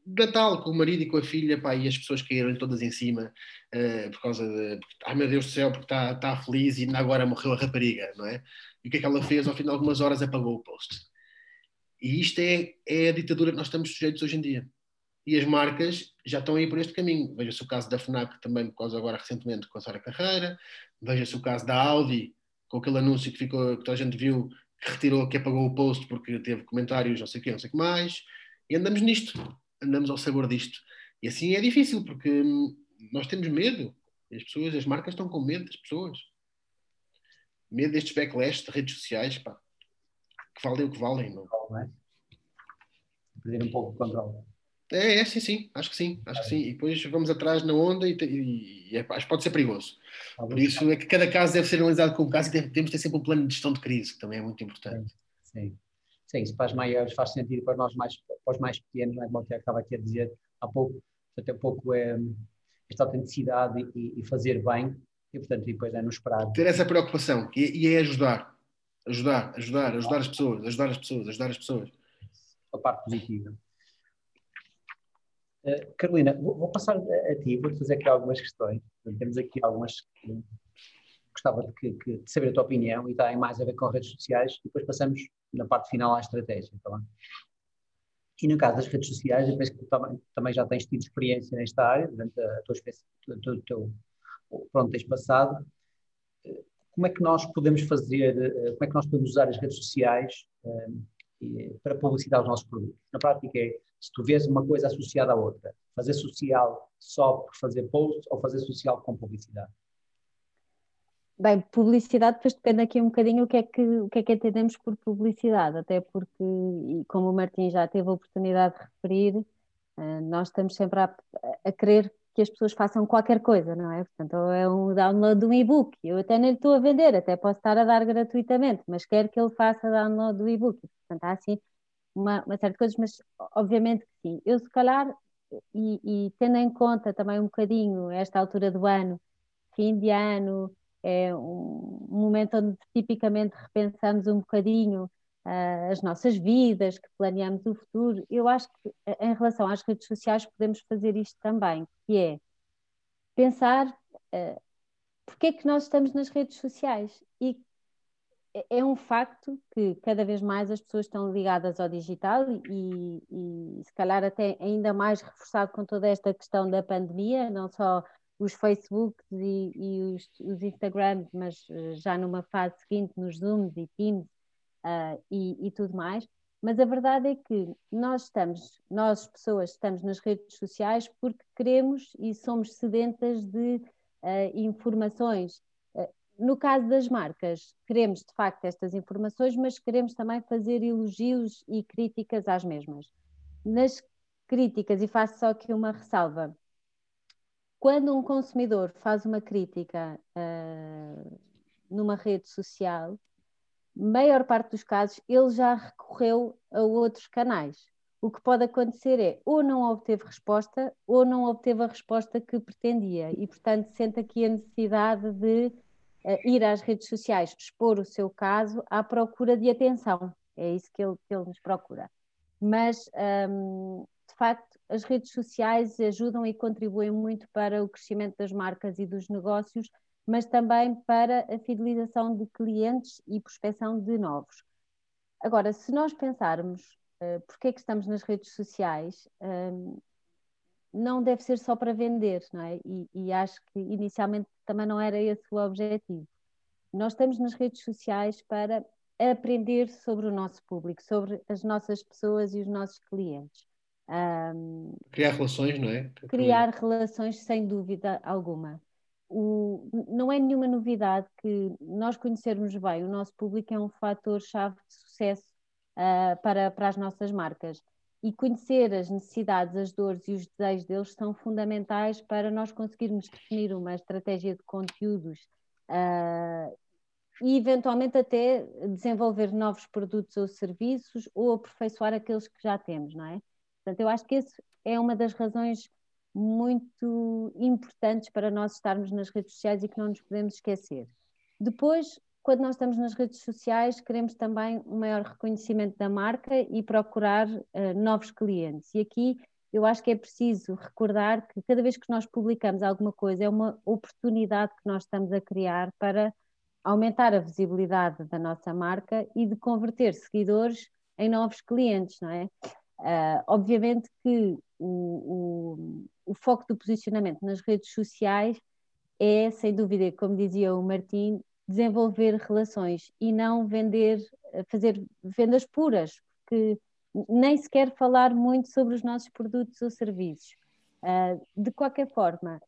Natal com o marido e com a filha, pá, e as pessoas caíram todas em cima uh, por causa de. Ai meu Deus do céu, porque está tá feliz e ainda agora morreu a rapariga, não é? E o que é que ela fez? Ao fim de algumas horas apagou o post. E isto é, é a ditadura que nós estamos sujeitos hoje em dia. E as marcas já estão aí por este caminho. Veja-se o caso da FNAC também, por causa agora recentemente com a Sara Carreira. Veja-se o caso da Audi, com aquele anúncio que ficou, que toda a gente viu, que retirou, que apagou o post porque teve comentários, não sei o quê, não sei o que mais. E andamos nisto andamos ao sabor disto. E assim é difícil, porque hum, nós temos medo. As pessoas, as marcas estão com medo das pessoas. Medo destes backlash de redes sociais, pá. Que valem o que valem, não. é? Perder um pouco o controle. É, é, sim, sim, acho que sim, acho que sim. E depois vamos atrás na onda e, e, e é, acho que pode ser perigoso. Por isso é que cada caso deve ser analisado como caso e temos de ter sempre um plano de gestão de crise, que também é muito importante. Sim. Sim, isso para os maiores faz sentido, para nós mais, para os mais pequenos, não é? como estava aqui a dizer há pouco, até um pouco é, esta autenticidade e, e, fazer bem, e portanto, e depois é no esperar. Ter essa preocupação, e, e é ajudar, ajudar, ajudar, ajudar as pessoas, ajudar as pessoas, ajudar as pessoas. A parte positiva. Uh, Carolina, vou, vou, passar a, ti, vou-te fazer aqui algumas questões. Temos aqui algumas que gostava de, que, que, de, saber a tua opinião e tem mais a ver com redes sociais e depois passamos na parte final à estratégia. Tá e no caso das redes sociais, eu penso que tu também, já tens tido experiência nesta área, durante a tua espécie, o teu, pronto, tens passado. Como é que nós podemos fazer, como é que nós podemos usar as redes sociais um, para publicitar os nossos produtos? Na prática é, se tu vês uma coisa associada à outra, fazer social só por fazer post ou fazer social com publicidade? Bem, publicidade depois depende aqui um bocadinho o que é que, o que, é que entendemos por publicidade, até porque, e como o Martim já teve a oportunidade de referir, eh, nós estamos sempre a, a querer que as pessoas façam qualquer coisa, não é? Portanto, é um download de um e-book. Eu até nem estou a vender, até posso estar a dar gratuitamente, mas quero que ele faça download do e-book. Portanto, há assim uma, uma série de coisas, mas obviamente que sim. Eu, se calhar, e, e tendo em conta também um bocadinho esta altura do ano, fim de ano, é um momento onde tipicamente repensamos um bocadinho uh, as nossas vidas, que planeamos o futuro. Eu acho que em relação às redes sociais podemos fazer isto também, que é pensar uh, porque é que nós estamos nas redes sociais e é, é um facto que cada vez mais as pessoas estão ligadas ao digital e, e, se calhar até ainda mais reforçado com toda esta questão da pandemia, não só os Facebooks e, e os, os, Instagrams, mas eh, já numa fase seguinte nos Zooms e Teams uh, e, e, tudo mais. Mas a verdade é que nós estamos, nós pessoas estamos nas redes sociais porque queremos e somos sedentas de uh, informações. No caso das marcas, queremos de facto estas informações, mas queremos também fazer elogios e críticas às mesmas. Nas críticas, e faço só aqui uma ressalva, quando um consumidor faz uma crítica uh, numa rede social, maior parte dos casos ele já recorreu a outros canais. O que pode acontecer é ou não obteve resposta ou não obteve a resposta que pretendia e, portanto, sente aqui a necessidade de ir às redes sociais, expor o seu caso à procura de atenção. É isso que ele, que ele nos procura. Mas, um, de facto, as redes sociais ajudam e contribuem muito para o crescimento das marcas e dos negócios, mas também para a fidelização de clientes e prospecção de novos. Agora, se nós pensarmos uh, porque é que estamos nas redes sociais, um, não deve ser só para vender, não é? E, e, acho que inicialmente também não era esse o objetivo. Nós estamos nas redes sociais para aprender sobre o nosso público, sobre as nossas pessoas e os nossos clientes. Um, criar relações, não é? Criar relações, sem dúvida alguma. O, não é nenhuma novidade que nós conhecermos bem o nosso público é um fator-chave de sucesso uh, para, para as nossas marcas. E conhecer as necessidades, as dores e os desejos deles são fundamentais para nós conseguirmos definir uma estratégia de conteúdos uh, e eventualmente até desenvolver novos produtos ou serviços ou aperfeiçoar aqueles que já temos, não é? Portanto, eu acho que essa é uma das razões muito importantes para nós estarmos nas redes sociais e que não nos podemos esquecer. Depois, quando nós estamos nas redes sociais, queremos também um maior reconhecimento da marca e procurar uh, novos clientes. E aqui eu acho que é preciso recordar que cada vez que nós publicamos alguma coisa é uma oportunidade que nós estamos a criar para aumentar a visibilidade da nossa marca e de converter seguidores em novos clientes, não é? Uh, obviamente que o, o, o, foco do posicionamento nas redes sociais é, sem dúvida, como dizia o Martim, desenvolver relações e não vender, fazer vendas puras, porque nem sequer falar muito sobre os nossos produtos ou serviços. Uh, de qualquer forma,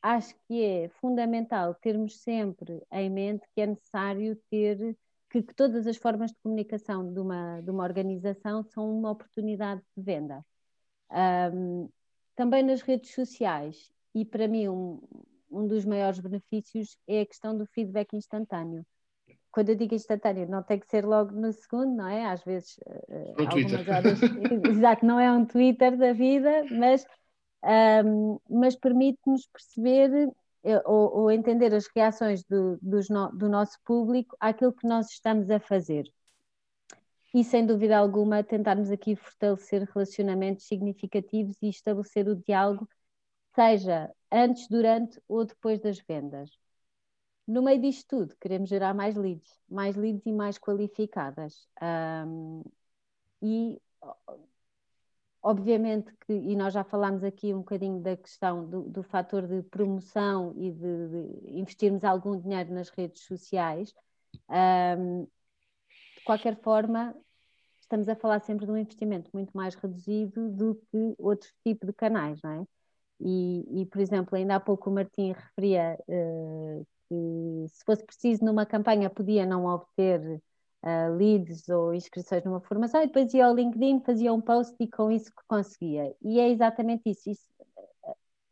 acho que é fundamental termos sempre em mente que é necessário ter que, que, todas as formas de comunicação de uma, de uma organização são uma oportunidade de venda. Um, também nas redes sociais, e para mim um, um dos maiores benefícios é a questão do feedback instantâneo. Quando eu digo instantâneo, não tem que ser logo no segundo, não é? Às vezes, uh, algumas horas. exato, não é um Twitter da vida, mas, um, mas permite-nos perceber eh, ou, ou, entender as reações do, no, do nosso público àquilo que nós estamos a fazer. E, sem dúvida alguma, tentarmos aqui fortalecer relacionamentos significativos e estabelecer o diálogo, seja antes, durante ou depois das vendas. No meio disto tudo, queremos gerar mais leads, mais leads e mais qualificadas. Um, e Obviamente que, e nós já falámos aqui um bocadinho da questão do, do fator de promoção e de, de, investirmos algum dinheiro nas redes sociais. Um, de qualquer forma, estamos a falar sempre de um investimento muito mais reduzido do que outro tipo de canais, não é? E, e por exemplo, ainda há pouco o Martim referia uh, que se fosse preciso numa campanha podia não obter uh, leads ou inscrições numa formação e depois ia ao LinkedIn, fazia um post e com isso que conseguia. E é exatamente isso, isso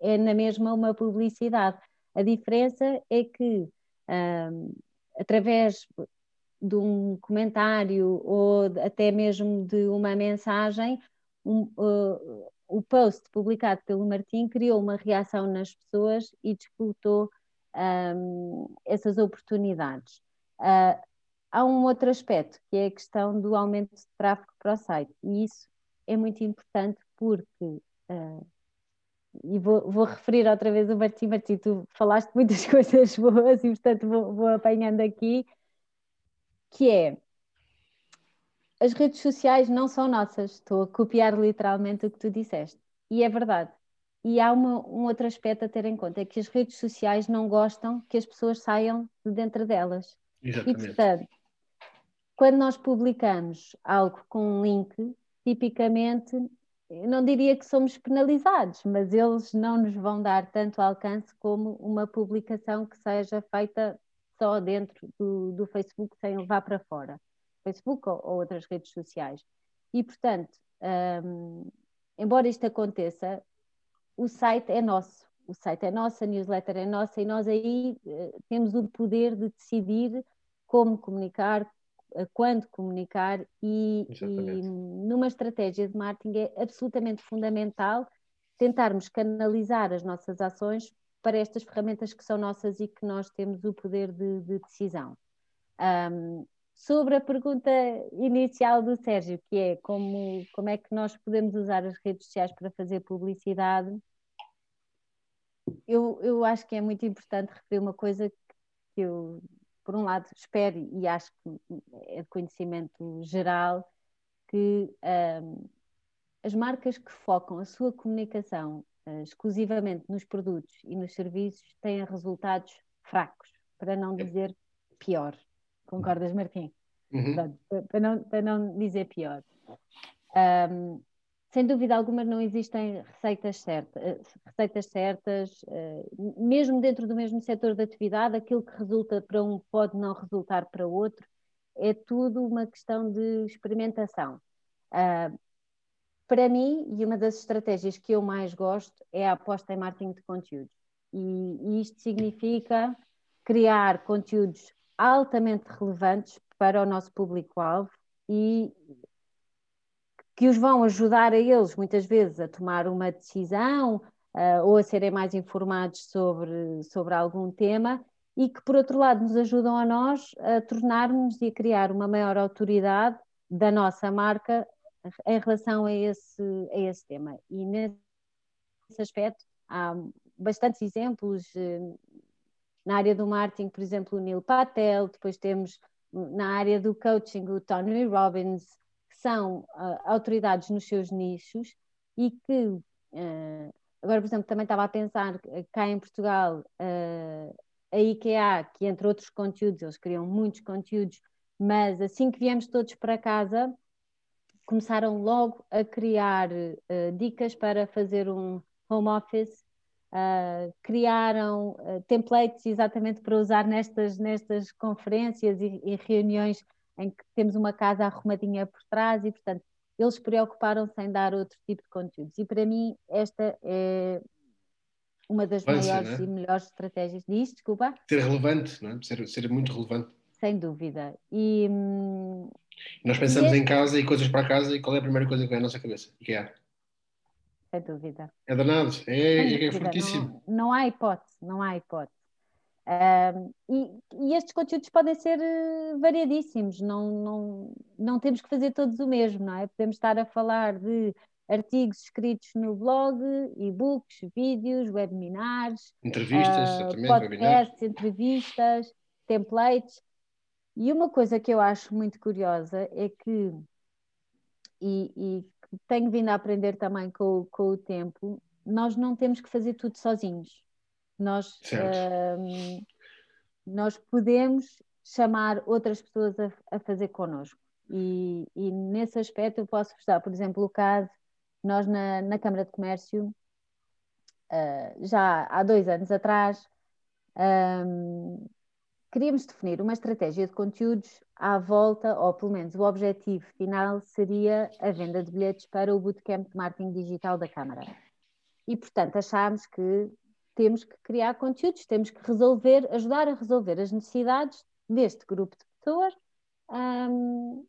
é na mesma uma publicidade. A diferença é que um, através de um comentário ou até mesmo de uma mensagem, um, uh, o post publicado pelo Martim criou uma reação nas pessoas e disputou um, essas oportunidades. Uh, há um outro aspecto, que é a questão do aumento de tráfego para o site. E isso é muito importante porque, uh, e vou, vou, referir outra vez o Martim, Martim, tu falaste muitas coisas boas e, portanto, vou, vou apanhando aqui, que é, as redes sociais não são nossas, estou a copiar literalmente o que tu disseste. E é verdade. E há uma, um outro aspecto a ter em conta, é que as redes sociais não gostam que as pessoas saiam de dentro delas. Exatamente. E, portanto, quando nós publicamos algo com um link, tipicamente, eu não diria que somos penalizados, mas eles não nos vão dar tanto alcance como uma publicação que seja feita só dentro do, do Facebook, sem levar para fora. Facebook ou, ou outras redes sociais. E, portanto, um, embora isto aconteça, o site é nosso. o site é nosso, a newsletter é nossa e nós aí uh, temos o poder de decidir como comunicar, uh, quando comunicar e, e, numa estratégia de marketing é absolutamente fundamental tentarmos canalizar as nossas ações para estas ferramentas que são nossas e que nós temos o poder de, de decisão. Um, sobre a pergunta inicial do Sérgio, que é como, como é que nós podemos usar as redes sociais para fazer publicidade, eu, eu acho que é muito importante referir uma coisa que eu, por um lado, espero e acho que é de conhecimento geral, que um, as marcas que focam a sua comunicação uh, exclusivamente nos produtos e nos serviços têm resultados fracos, para não dizer pior. Concordas, Martim? Uhum. Pronto, para, não, para não dizer pior. Um, sem dúvida alguma não existem receitas certas, eh, receitas certas, eh, mesmo dentro do mesmo setor de atividade, aquilo que resulta para um pode não resultar para outro, é tudo uma questão de experimentação. para mim, e uma das estratégias que eu mais gosto é a aposta em marketing de conteúdos. E, isto significa criar conteúdos altamente relevantes para o nosso público-alvo e que os vão ajudar a eles, muitas vezes, a tomar uma decisão uh, ou a serem mais informados sobre, sobre algum tema e que, por outro lado, nos ajudam a nós a tornarmos e a criar uma maior autoridade da nossa marca em relação a esse, a esse tema. E nesse aspecto há bastantes exemplos uh, na área do marketing, por exemplo, o Neil Patel, depois temos na área do coaching o Tony Robbins, que são uh, autoridades nos seus nichos e que, uh, agora, por exemplo, também estava a pensar cá em Portugal, uh, a IKEA, que entre outros conteúdos, eles criam muitos conteúdos, mas assim que viemos todos para casa, começaram logo a criar dicas para fazer um home office Uh, criaram uh, templates exatamente para usar nestas, nestas conferências e, e, reuniões em que temos uma casa arrumadinha por trás e, portanto, eles preocuparam-se em dar outro tipo de conteúdos. E para mim, esta é uma das maiores é? e melhores estratégias disto, desculpa. Ser relevante, não é? ser, ser muito relevante. Sem dúvida. E, hum, nós pensamos e em casa e coisas para casa e qual é a primeira coisa que vem à nossa cabeça? O que é? Sem dúvida. É danado, é, é fortíssimo. Não, não, há hipótese, não há hipótese. Um, e, e, estes conteúdos podem ser uh, variadíssimos, não, não, não temos que fazer todos o mesmo, não é? Podemos estar a falar de artigos escritos no blog, e-books, vídeos, webinars, entrevistas, uh, podcasts, entrevistas, templates. E uma coisa que eu acho muito curiosa é que, e, e tenho vindo a aprender também com, com o tempo, nós não temos que fazer tudo sozinhos. Nós, uh, nós podemos chamar outras pessoas a, a fazer connosco. E, e, nesse aspecto eu posso dar, por exemplo, o caso, nós na, na Câmara de Comércio, uh, já há dois anos atrás, um, queríamos definir uma estratégia de conteúdos à volta, ou pelo menos o objetivo final seria a venda de bilhetes para o Bootcamp de Marketing Digital da Câmara. E, portanto, achámos que temos que criar conteúdos, temos que resolver, ajudar a resolver as necessidades deste grupo de pessoas um,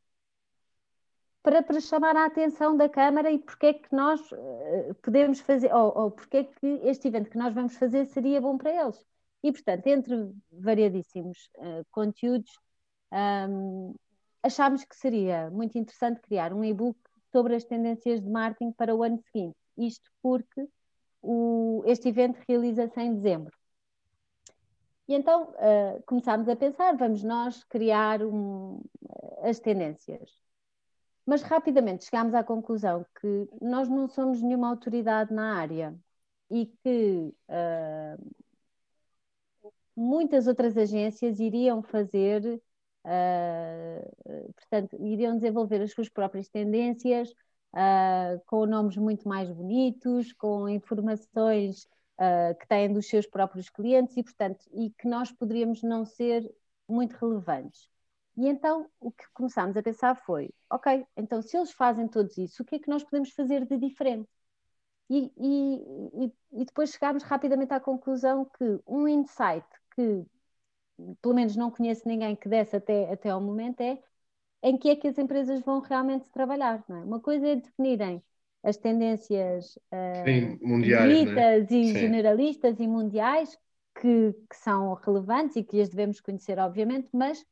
para, para, chamar a atenção da Câmara e porque é que nós uh, podemos fazer, ou, ou porque é que este evento que nós vamos fazer seria bom para eles. E, portanto, entre variadíssimos uh, conteúdos, um, achámos que seria muito interessante criar um e-book sobre as tendências de marketing para o ano seguinte. Isto porque o, este evento realiza-se em dezembro. E então uh, começámos a pensar, vamos nós criar um, as tendências. Mas rapidamente chegámos à conclusão que nós não somos nenhuma autoridade na área e que uh, muitas outras agências iriam fazer, uh, portanto, iriam desenvolver as suas próprias tendências uh, com nomes muito mais bonitos, com informações uh, que têm dos seus próprios clientes e, portanto, e que nós poderíamos não ser muito relevantes. E então o que começámos a pensar foi: ok, então se eles fazem todos isso, o que é que nós podemos fazer de diferente? E, e, e depois chegámos rapidamente à conclusão que um insight que pelo menos não conheço ninguém que desse até, até ao momento é em que é que as empresas vão realmente trabalhar. Não é? Uma coisa é definirem as tendências uh, Sim, mundiais, né? e Sim. generalistas e mundiais que, que, são relevantes e que as devemos conhecer, obviamente, mas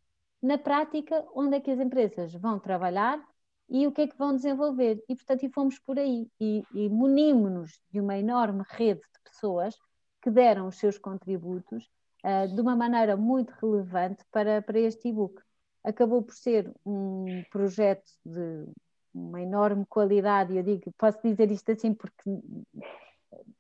na prática, onde é que as empresas vão trabalhar e o que é que vão desenvolver. E, portanto, e fomos por aí e, e munimos-nos de uma enorme rede de pessoas que deram os seus contributos uh, de uma maneira muito relevante para, para este e-book. Acabou por ser um projeto de uma enorme qualidade, eu digo, posso dizer isto assim porque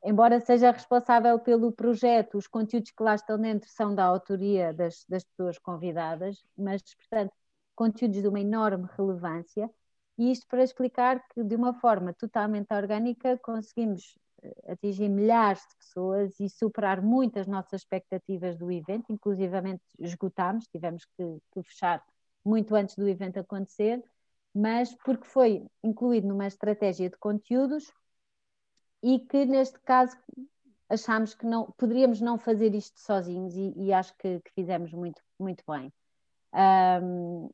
embora seja responsável pelo projeto, os conteúdos que lá estão dentro são da autoria das, das pessoas convidadas, mas, portanto, conteúdos de uma enorme relevância, e isto para explicar que, de uma forma totalmente orgânica, conseguimos atingir milhares de pessoas e superar muitas nossas expectativas do evento, inclusivamente esgotámos, tivemos que, que fechar muito antes do evento acontecer, mas porque foi incluído numa estratégia de conteúdos e que neste caso achámos que não poderíamos não fazer isto sozinhos e, e acho que, que, fizemos muito, muito bem. Um,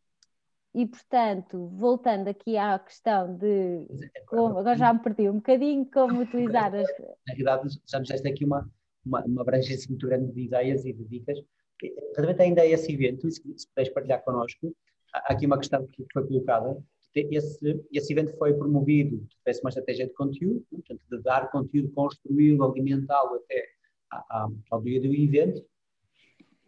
e portanto, voltando aqui à questão de como, agora já me perdi um bocadinho como utilizar as. Na realidade, já nos deste aqui uma, uma, uma abrangência muito grande de ideias e de dicas. Relativamente ainda a esse evento, se, se puderes partilhar connosco, há aqui uma questão que foi colocada, esse, esse evento foi promovido, tivesse uma estratégia de conteúdo, portanto, de dar conteúdo, construí-lo, alimentá-lo até ao dia do evento.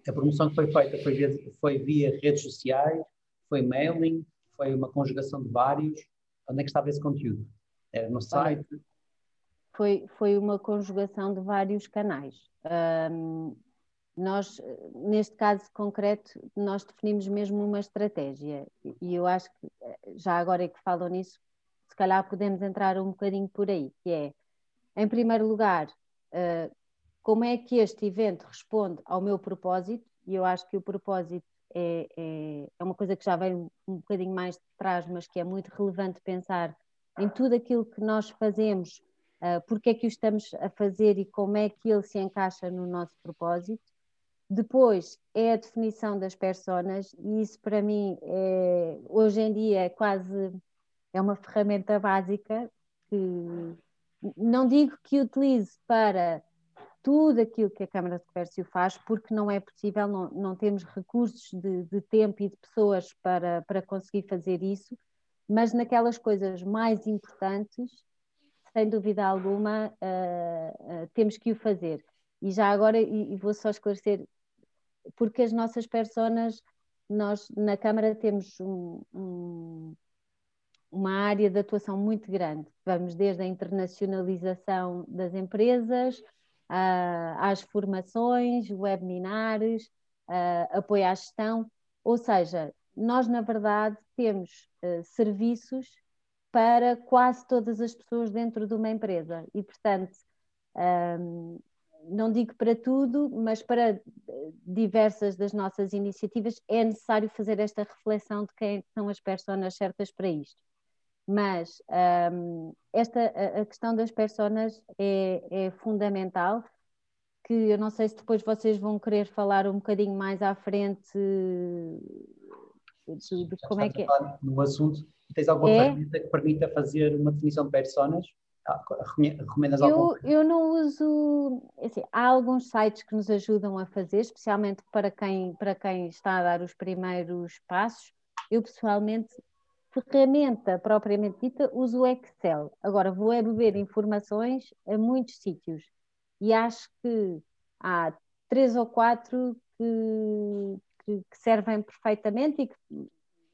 A promoção que foi feita foi via, foi via redes sociais, foi mailing, foi uma conjugação de vários. Onde é que estava esse conteúdo? Era no site? Foi, foi uma conjugação de vários canais. Um, nós, neste caso concreto, nós definimos mesmo uma estratégia e eu acho que, já agora é que falam nisso, se calhar podemos entrar um bocadinho por aí, que é, em primeiro lugar, uh, como é que este evento responde ao meu propósito, e eu acho que o propósito é, é, é uma coisa que já vem um bocadinho mais de trás, mas que é muito relevante pensar em tudo aquilo que nós fazemos, uh, porque é que o estamos a fazer e como é que ele se encaixa no nosso propósito. Depois é a definição das personas, e isso para mim é, hoje em dia é quase é uma ferramenta básica que não digo que utilize para tudo aquilo que a Câmara de Comércio faz, porque não é possível, não, não temos recursos de, de, tempo e de pessoas para, para conseguir fazer isso, mas naquelas coisas mais importantes, sem dúvida alguma, uh, uh, temos que o fazer. E já agora, e, e vou só esclarecer, porque as nossas personas, nós na Câmara temos um, um, uma área de atuação muito grande. Vamos desde a internacionalização das empresas, às formações, webinars, uh, apoio à gestão, ou seja, nós na verdade temos uh, serviços para quase todas as pessoas dentro de uma empresa e, portanto, não digo para tudo, mas para diversas das nossas iniciativas é necessário fazer esta reflexão de quem são as pessoas certas para isto. Mas um, esta, a, a, questão das personas é, é, fundamental, que eu não sei se depois vocês vão querer falar um bocadinho mais à frente de, de como é que é. No assunto, tens alguma é? ferramenta que permita fazer uma definição de personas? Ah, recomendas eu, eu não uso. Assim, há alguns sites que nos ajudam a fazer, especialmente para quem, para quem está a dar os primeiros passos. Eu pessoalmente, ferramenta propriamente dita, uso o Excel. Agora, vou é beber informações a muitos sítios e acho que há três ou quatro que, que, que servem perfeitamente, que,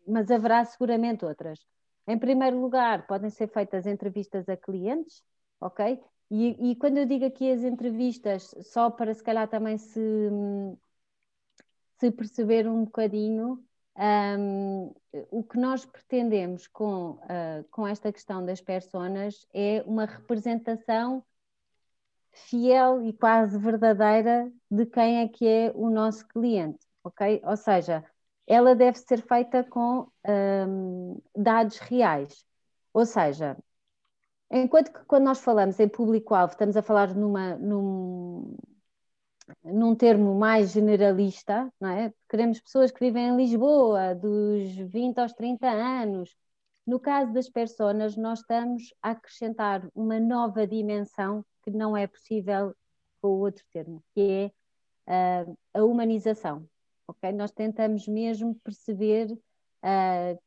mas haverá seguramente outras. Em primeiro lugar, podem ser feitas entrevistas a clientes, ok? E, e, quando eu digo aqui as entrevistas, só para se calhar também se, se perceber um bocadinho, um, o que nós pretendemos com, uh, com esta questão das personas é uma representação fiel e quase verdadeira de quem é que é o nosso cliente, ok? Ou seja, ela deve ser feita com um, dados reais. Ou seja, enquanto que quando nós falamos em público-alvo, estamos a falar numa, num, num termo mais generalista, não é? Queremos pessoas que vivem em Lisboa, dos 20 aos 30 anos. No caso das personas, nós estamos a acrescentar uma nova dimensão que não é possível com o outro termo, que é uh, a humanização. Okay? Nós tentamos mesmo perceber uh,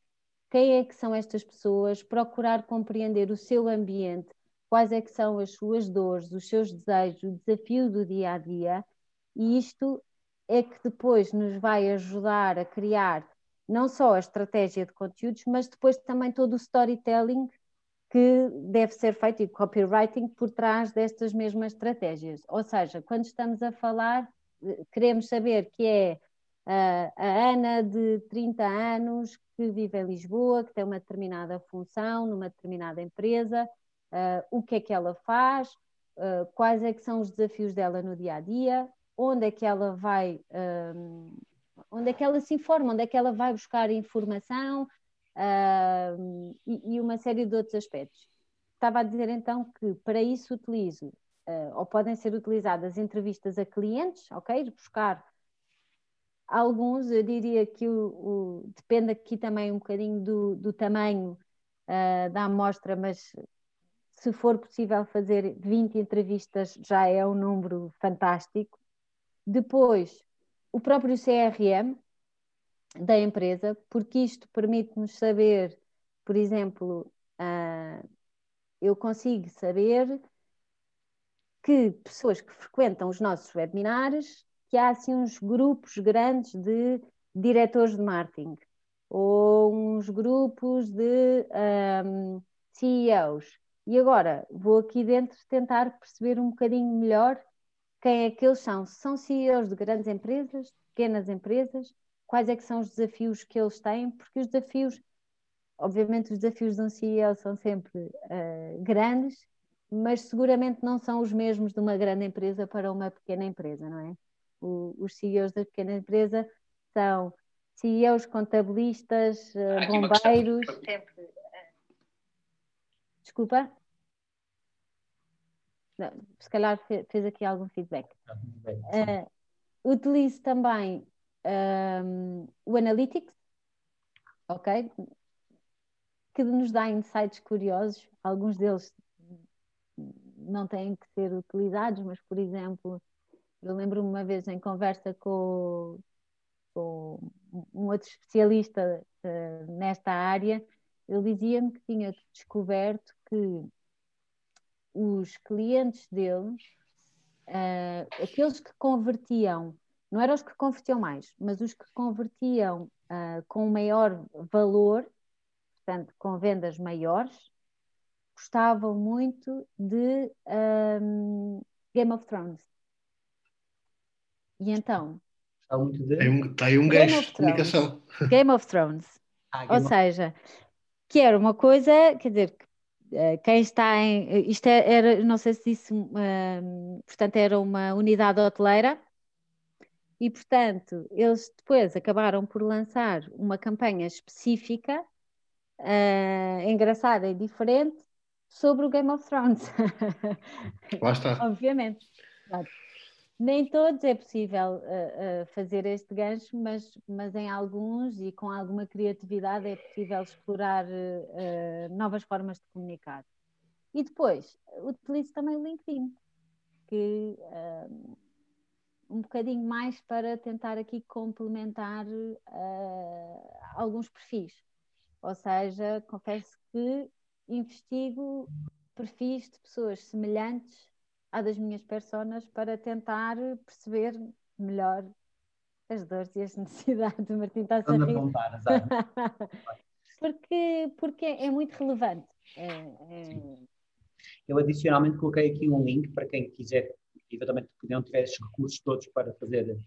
quem é que são estas pessoas, procurar compreender o seu ambiente, quais é que são as suas dores, os seus desejos, o desafio do dia a dia, e isto é que depois nos vai ajudar a criar não só a estratégia de conteúdos, mas depois também todo o storytelling que deve ser feito e copywriting por trás destas mesmas estratégias. Ou seja, quando estamos a falar, queremos saber que é a, a Ana de 30 anos que vive em Lisboa, que tem uma determinada função numa determinada empresa, uh, o que é que ela faz, uh, quais é que são os desafios dela no dia a dia, onde é que ela vai, um, onde é que ela se informa, onde é que ela vai buscar informação? Uh, e, e, uma série de outros aspectos. Estava a dizer então que para isso utilizo, ou podem ser utilizadas entrevistas a clientes, ok? Buscar alguns, eu diria que o, o, depende aqui também um bocadinho do, do tamanho uh, da amostra, mas se for possível fazer 20 entrevistas já é um número fantástico. Depois, o próprio CRM da empresa, porque isto permite-nos saber, por exemplo, uh, eu consigo saber que pessoas que frequentam os nossos webinars, que há assim uns grupos grandes de diretores de marketing ou uns grupos de um, ah, CEOs. E agora vou aqui dentro tentar perceber um bocadinho melhor quem é que eles são? São CEOs de grandes empresas, pequenas empresas? Quais é que são os desafios que eles têm? Porque os desafios, obviamente os desafios de um CEO são sempre uh, grandes, mas seguramente não são os mesmos de uma grande empresa para uma pequena empresa, não é? O, os CEOs da pequena empresa são CEOs, contabilistas, uh, bombeiros. Desculpa? se calhar fez aqui algum feedback. Uh, utilizo também um, o Analytics, ok? Que nos dá insights curiosos, alguns deles não têm que ser utilizados, mas, por exemplo, eu lembro-me uma vez em conversa com, com um outro especialista uh, nesta área, ele dizia-me que tinha descoberto que os clientes deles, uh, aqueles que convertiam, não eram os que convertiam mais, mas os que convertiam uh, com maior valor, portanto, com vendas maiores, gostavam muito de um, Game of Thrones. E então. Está muito de... Tem um, tem um gancho de comunicação. Game of Thrones. Ah, Ou seja, que era uma coisa, quer dizer, eh, quem está em. Isto é, era, não sei se disse, uh, portanto, era uma unidade hoteleira, e portanto, eles depois acabaram por lançar uma campanha específica, uh, engraçada e diferente, sobre o Game of Thrones. Lá está. Obviamente. Claro nem todos é possível uh, uh, fazer este gancho, mas, mas em alguns e com alguma criatividade é possível explorar uh, novas formas de comunicar. E depois, utilizo também o LinkedIn, que um bocadinho mais para tentar aqui complementar alguns perfis. Ou seja, confesso que investigo perfis de pessoas semelhantes à das minhas personas para tentar perceber melhor as dores e as necessidades. O Martim está a rir. porque, porque é muito relevante. É, é... Eu adicionalmente coloquei aqui um link para quem quiser, eventualmente que não tiver esses recursos todos para fazer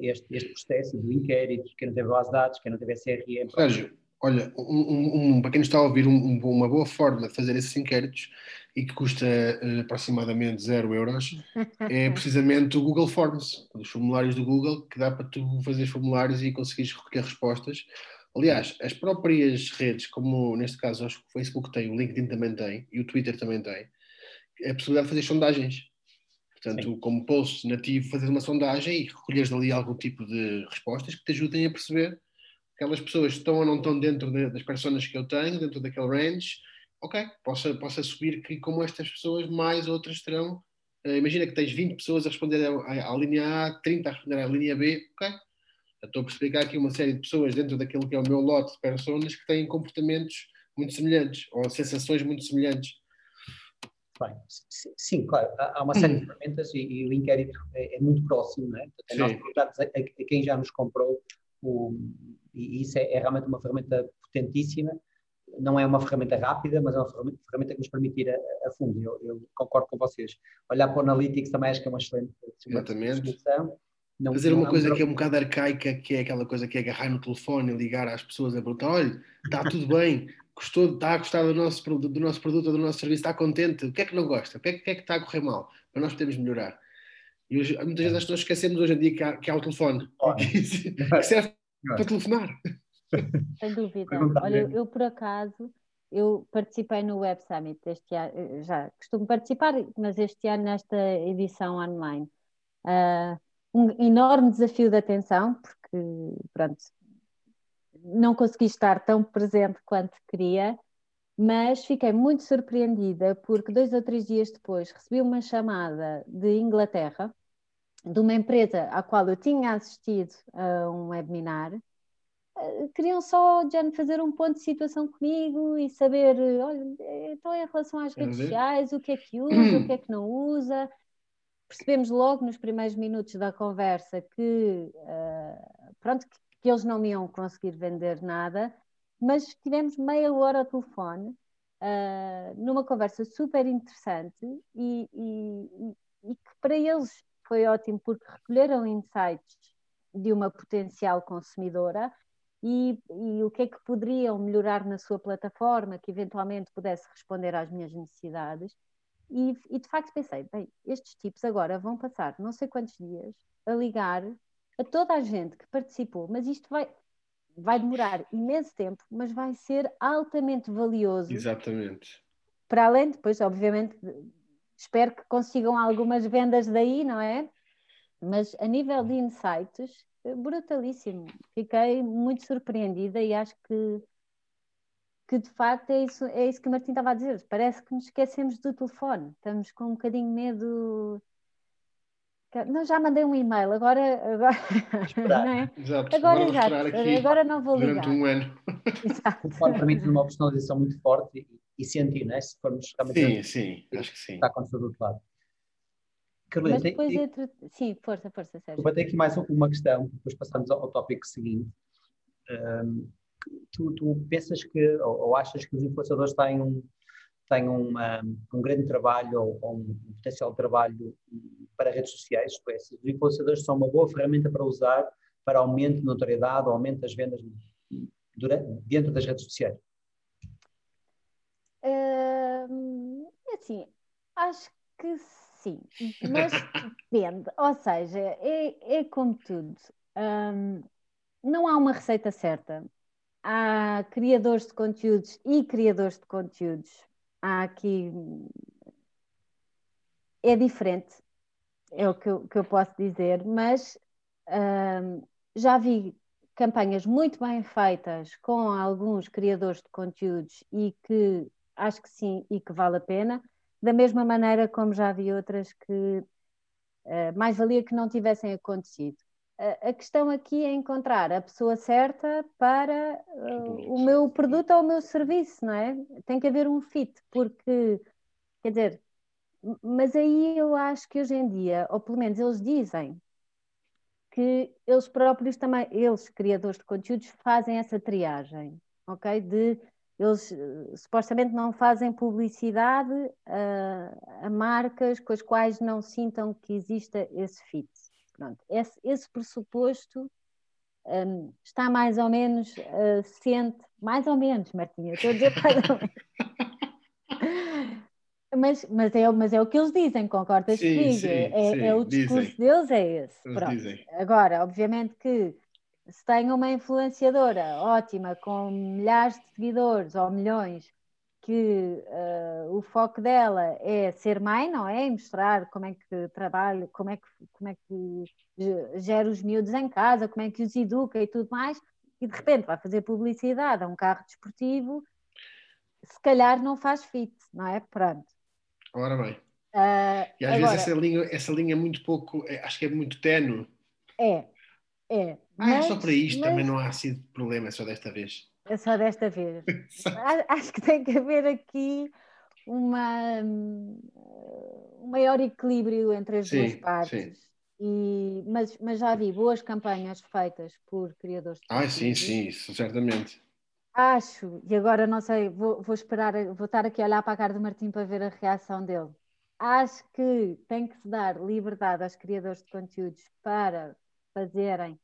este, este processo do inquérito, quem não teve base de dados, quem não teve CRM. Sérgio, olha, um, um, para quem está a ouvir, um, uma boa forma de fazer esses inquéritos e que custa uh, aproximadamente 0 euros, é precisamente o Google Forms, os formulários do Google, que dá para tu fazer formulários e conseguires recolher respostas, Aliás, as próprias redes, como neste caso acho que o Facebook tem, o LinkedIn também tem e o Twitter também tem, a possibilidade de fazer sondagens. Portanto, Sim. como post nativo, fazer uma sondagem e recolheres dali algum tipo de respostas que te ajudem a perceber aquelas pessoas estão ou não estão dentro de, das personas que eu tenho, dentro daquele range, ok, possa, possa subir que como estas pessoas, mais outras terão. Uh, imagina que tens 20 pessoas a responder à, à, linha A, 30 a responder à linha B, ok? Estou a perceber que há aqui uma série de pessoas dentro daquilo que é o meu lote de personas que têm comportamentos muito semelhantes ou sensações muito semelhantes. Bem, sim, claro, há uma série de ferramentas e, e o inquérito é, é, muito próximo, não é? Portanto, nós perguntamos a, a, a, quem já nos comprou, o, e isso é, é, realmente uma ferramenta potentíssima. Não é uma ferramenta rápida, mas é uma ferramenta, que nos permite ir a, a fundo. Eu, eu, concordo com vocês. Olhar para o Analytics também acho que é uma excelente, solução. Não, Fazer uma coisa que é um bocado arcaica, que é aquela coisa que é agarrar no telefone e ligar às pessoas a perguntar: olha, está tudo bem, gostou, está a gostar do nosso, do nosso produto ou do nosso serviço, está contente, o que é que não gosta, o que é, que, é que está a correr mal, para nós podermos melhorar. E hoje, muitas vezes as pessoas esquecemos hoje em dia que há, que há o telefone, que serve para telefonar. Sem dúvida. Olha, eu, por acaso, eu participei no Web Summit este ano, já costumo participar, mas este ano nesta edição online. Uh, um enorme desafio de atenção, porque pronto, não consegui estar tão presente quanto queria, mas fiquei muito surpreendida porque dois ou três dias depois recebi uma chamada de Inglaterra, de uma empresa à qual eu tinha assistido a um webinar, queriam só já fazer um ponto de situação comigo e saber, olha, então em relação às redes sociais, o que é que usa, o que é que não usa. Percebemos logo nos primeiros minutos da conversa que, uh, pronto, que que eles não iam conseguir vender nada, mas tivemos meia hora ao telefone, uh, numa conversa super interessante e, e, e, que para eles foi ótimo porque recolheram insights de uma potencial consumidora e, e, o que é que poderiam melhorar na sua plataforma que eventualmente pudesse responder às minhas necessidades. E, e de facto pensei, bem, estes tipos agora vão passar não sei quantos dias a ligar a toda a gente que participou, mas isto vai, vai demorar imenso tempo, mas vai ser altamente valioso. Exatamente. Para além, depois, obviamente, espero que consigam algumas vendas daí, não é? Mas a nível de insights, brutalíssimo. Fiquei muito surpreendida e acho que, que de facto é isso, é isso que o Martim estava a dizer. Parece que nos esquecemos do telefone. Estamos com um bocadinho de medo não, já mandei um e-mail, agora. agora não é? Exato. Agora, exato. agora não vou ligar. Durante um ano. Exato. O permite uma personalização muito forte e, e sentir, né? Se formos realmente. Sim, sim, acho que sim. Está acontecendo do outro lado. Carolina, Mas depois tem, entre... Sim, força, força, Sérgio. Vou ter aqui mais uma questão, depois passamos ao, ao tópico seguinte. Um, tu, tu, pensas que, ou, ou, achas que os influenciadores têm um, têm uma, um grande trabalho ou, ou um potencial trabalho para redes sociais, isto é, os influenciadores são uma boa ferramenta para usar para aumento de notoriedade, aumento das vendas durante, dentro das redes sociais? Uh, assim, acho que sim, mas depende. Ou seja, é, é como tudo. Um, não há uma receita certa. Há criadores de conteúdos e criadores de conteúdos. Há aqui. É diferente é o que eu, que eu posso dizer, mas já vi campanhas muito bem feitas com alguns criadores de conteúdos e que acho que sim e que vale a pena, da mesma maneira como já vi outras que uh, mais valia que não tivessem acontecido. Uh, a questão aqui é encontrar a pessoa certa para uh, o meu produto ou o meu serviço, não é? Tem que haver um fit, porque, quer dizer, mas aí eu acho que hoje em dia, ou pelo menos eles dizem, que eles próprios também, eles, criadores de conteúdos, fazem essa triagem, ok? De eles uh, supostamente não fazem publicidade uh, a marcas com as quais não sintam que exista esse fit. Pronto, esse, esse pressuposto um, está mais ou menos uh, ciente, mais ou menos, Martinha, estou a dizer mais ou menos. Mas, mas, é, mas é o que eles dizem, concordas comigo? É, sim, é, o discurso dizem. deles, é esse. Agora, obviamente que se tem uma influenciadora ótima, com milhares de seguidores ou milhões, que uh, o foco dela é ser mãe, não é? E mostrar como é que trabalha, como é que, como é que gera os miúdos em casa, como é que os educa e tudo mais, e de repente vai fazer publicidade a um carro desportivo, se calhar não faz fit, não é? Pronto. Ora bem. Uh, e às agora, vezes essa linha, essa linha é muito pouco, é, acho que é muito tenue. É, é. Ah, mas, é só para isto, mas... também não há sido problema, é só desta vez. É só desta vez. acho que tem que haver aqui uma, um maior equilíbrio entre as sim, duas partes. Sim. E, mas, mas já vi boas campanhas feitas por criadores de Ah, sim, sim, isso certamente. Acho, e agora não sei, vou, vou esperar, vou estar aqui a olhar para a cara do Martim para ver a reação dele. Acho que tem que se dar liberdade aos criadores de conteúdos para fazerem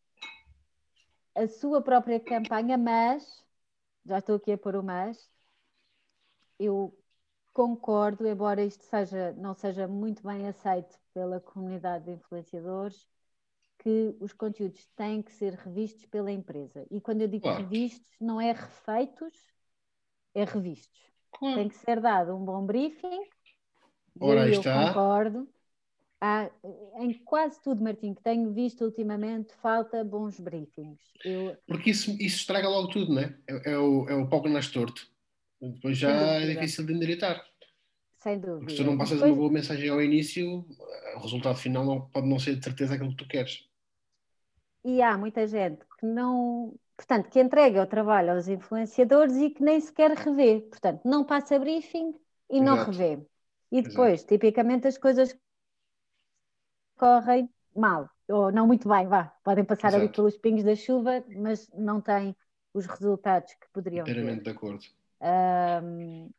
a sua própria campanha, mas, já estou aqui a pôr o mas, eu concordo, embora isto seja, não seja muito bem aceito pela comunidade de influenciadores, que os conteúdos têm que ser revistos pela empresa. E quando eu digo claro. revistos, não é refeitos, é revistos. Claro. Tem que ser dado um bom briefing. Ora, eu está. concordo. Há, em quase tudo, Martim, que tenho visto ultimamente, falta bons briefings. Eu... Porque isso, isso estraga logo tudo, não é? É, é o, é o que nasce torto. Depois já é difícil de endireitar. Sem dúvida. Porque se tu não passas Depois... uma boa mensagem ao início, o resultado final não, pode não ser de certeza aquilo que tu queres. E há muita gente que não, portanto, que entrega o trabalho aos influenciadores e que nem sequer revê. Portanto, não passa briefing e Exato. não revê. E depois, Exato. tipicamente, as coisas correm mal, ou não muito bem, vá. Podem passar Exato. ali pelos pingos da chuva, mas não têm os resultados que poderiam Inteiramente ter. de acordo. Um,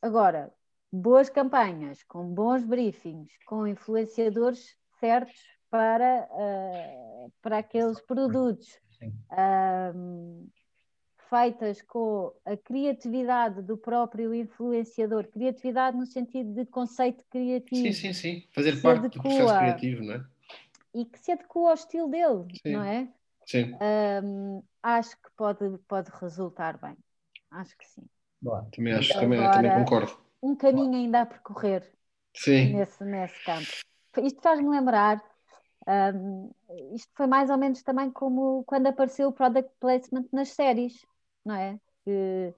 agora, boas campanhas, com bons briefings, com influenciadores certos para, uh, para aqueles produtos, uh, feitas com a criatividade do próprio influenciador, criatividade no sentido de conceito criativo. Sim, sim, sim. Fazer parte adequa, do processo criativo, não é? E que se adequa ao estilo dele, sim. não é? Sim. Um, acho que pode, pode resultar bem. Acho que sim. Boa. Também acho, Agora, também, também concordo um caminho ainda a percorrer Sim. Nesse, nesse campo. Isto faz-me lembrar, um, isto foi mais ou menos também como quando apareceu o product placement nas séries, não é? Que,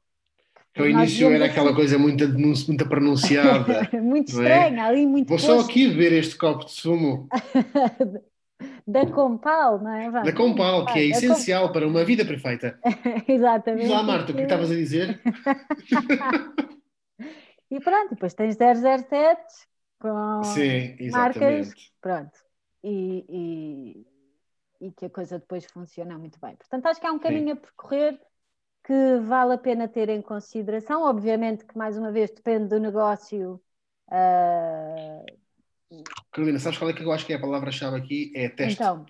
que ao início era assim, aquela coisa muito, muito pronunciada. muito é? estranha, é? ali muito. Vou posto. só aqui beber este copo de sumo. da Compal, não é? Da Compal, que é essencial para uma vida perfeita. Exatamente. Diz lá, Marta, o que estavas a dizer? E pronto, depois tens 007 com Sim, marcas, pronto, e, e, e, que a coisa depois funciona muito bem. Portanto, acho que há um caminho Sim. a percorrer que vale a pena ter em consideração. Obviamente que, mais uma vez, depende do negócio. Uh... Carolina, sabes qual é que eu acho que é a palavra-chave aqui? É teste. Então,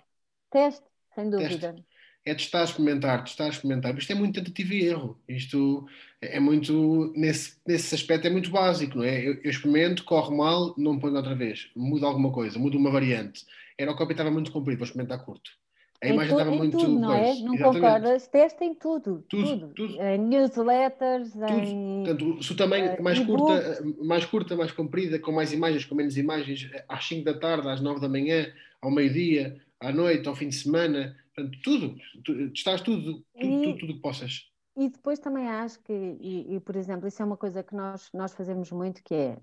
teste, sem dúvida. Teste é testar, experimentar, testar, experimentar. Isto é muito tentativa e erro. Isto é muito, nesse, nesse aspecto, é muito básico, não é? Eu, eu experimento, corre mal, não ponho outra vez. Muda alguma coisa, muda uma variante. Era o copy estava muito comprido, vou experimentar curto. A imagem estava muito. Tudo, não é? Não concordas? Testem tudo. Tudo. tudo. tudo. Em newsletters, tudo. em. Portanto, se o tamanho uh, mais, curta, mais curta, mais comprida, com mais imagens, com menos imagens, às 5 da tarde, às 9 da manhã, ao meio-dia, à noite, ao fim de semana, Portanto, tudo, tu, estás tudo, tudo, tudo, tudo que possas. E depois também acho que, e, e, por exemplo, isso é uma coisa que nós, nós fazemos muito, que é,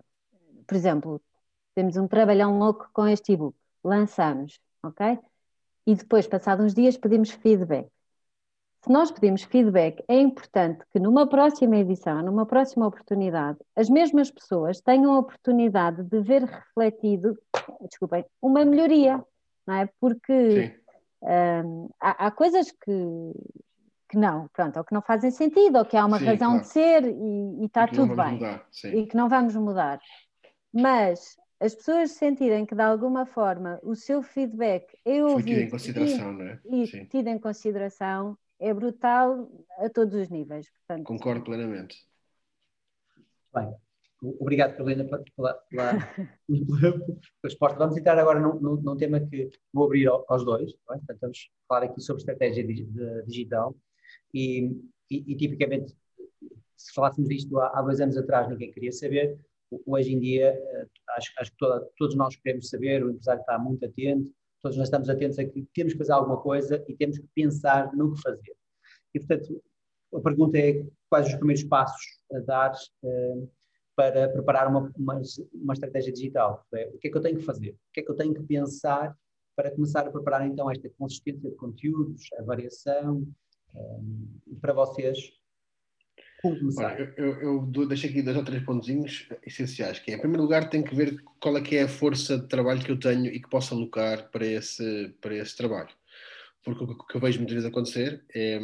por exemplo, temos um trabalhão louco com este e-book, lançamos, ok? E depois, passados uns dias, pedimos feedback. Se nós pedimos feedback, é importante que numa próxima edição, numa próxima oportunidade, as mesmas pessoas tenham a oportunidade de ver refletido, desculpem, uma melhoria, não é? Porque Sim um, há, há, coisas que, que não, pronto, ou que não fazem sentido, ou que há uma sim, razão claro. de ser e, está tudo bem. Mudar, e que não vamos mudar. Mas as pessoas sentirem que de alguma forma o seu feedback é ouvido tido em consideração, e, não é? e tido em consideração é brutal a todos os níveis. Portanto, Concordo plenamente. Bem, Obrigado, Carolina, pela, pela, pela, resposta. Vamos entrar agora num, num, num tema que vou abrir aos dois. É? Portanto, vamos falar aqui sobre estratégia digital e, e, e tipicamente, se falássemos disto há, há, dois anos atrás, ninguém queria saber. Hoje em dia, eh, acho, acho que toda, todos nós queremos saber, o empresário está muito atento, todos nós estamos atentos a que temos que fazer alguma coisa e temos que pensar no que fazer. E, portanto, a pergunta é quais os primeiros passos a dar uh, para preparar uma, uma, uma, estratégia digital. É, o que é que eu tenho que fazer? O que é que eu tenho que pensar para começar a preparar então esta consistência de conteúdos, a variação, eh, para vocês? Olha, eu, eu, eu deixo aqui dois ou três pontinhos essenciais, que é, em primeiro lugar, tem que ver qual é que é a força de trabalho que eu tenho e que posso alocar para esse, para esse trabalho. Porque o que eu vejo muitas vezes acontecer é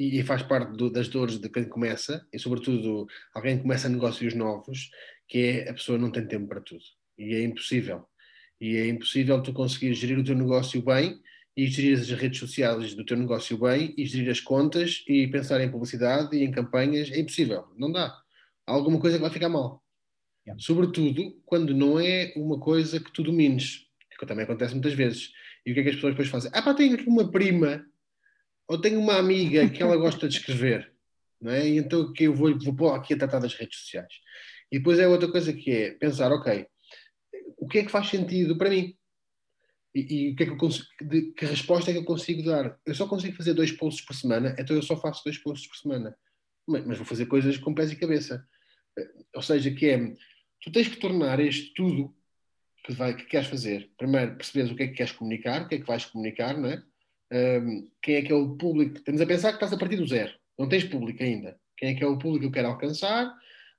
e, faz parte do, das dores de quem começa, e sobretudo alguém que começa negócios novos, que é a pessoa não tem tempo para tudo. E é impossível. E é impossível tu conseguir gerir o teu negócio bem e gerir as redes sociais do teu negócio bem e gerir as contas e pensar em publicidade e em campanhas. É impossível. Não dá. Há alguma coisa que vai ficar mal. Yeah. Sobretudo quando não é uma coisa que tu domines, que também acontece muitas vezes. E o que é que as pessoas depois fazem? Ah, pá, tenho aqui uma prima ou tenho uma amiga que ela gosta de escrever, não é? E então que eu vou, vou pôr aqui a tratar das redes sociais. E depois é outra coisa que é pensar, ok, o que é que faz sentido para mim? E, e o que, é que, eu consigo, de, que resposta é que eu consigo dar? Eu só consigo fazer dois posts por semana, então eu só faço dois posts por semana. Mas, mas vou fazer coisas com pés e cabeça. Ou seja, que é, tu tens que tornar este tudo que, vai, que queres fazer. Primeiro, perceberes o que é que queres comunicar, o que é que vais comunicar, não é? um, quem é que é o público. Estamos a pensar que estás a partir do zero, não tens público ainda. Quem é que é o público que eu quero alcançar?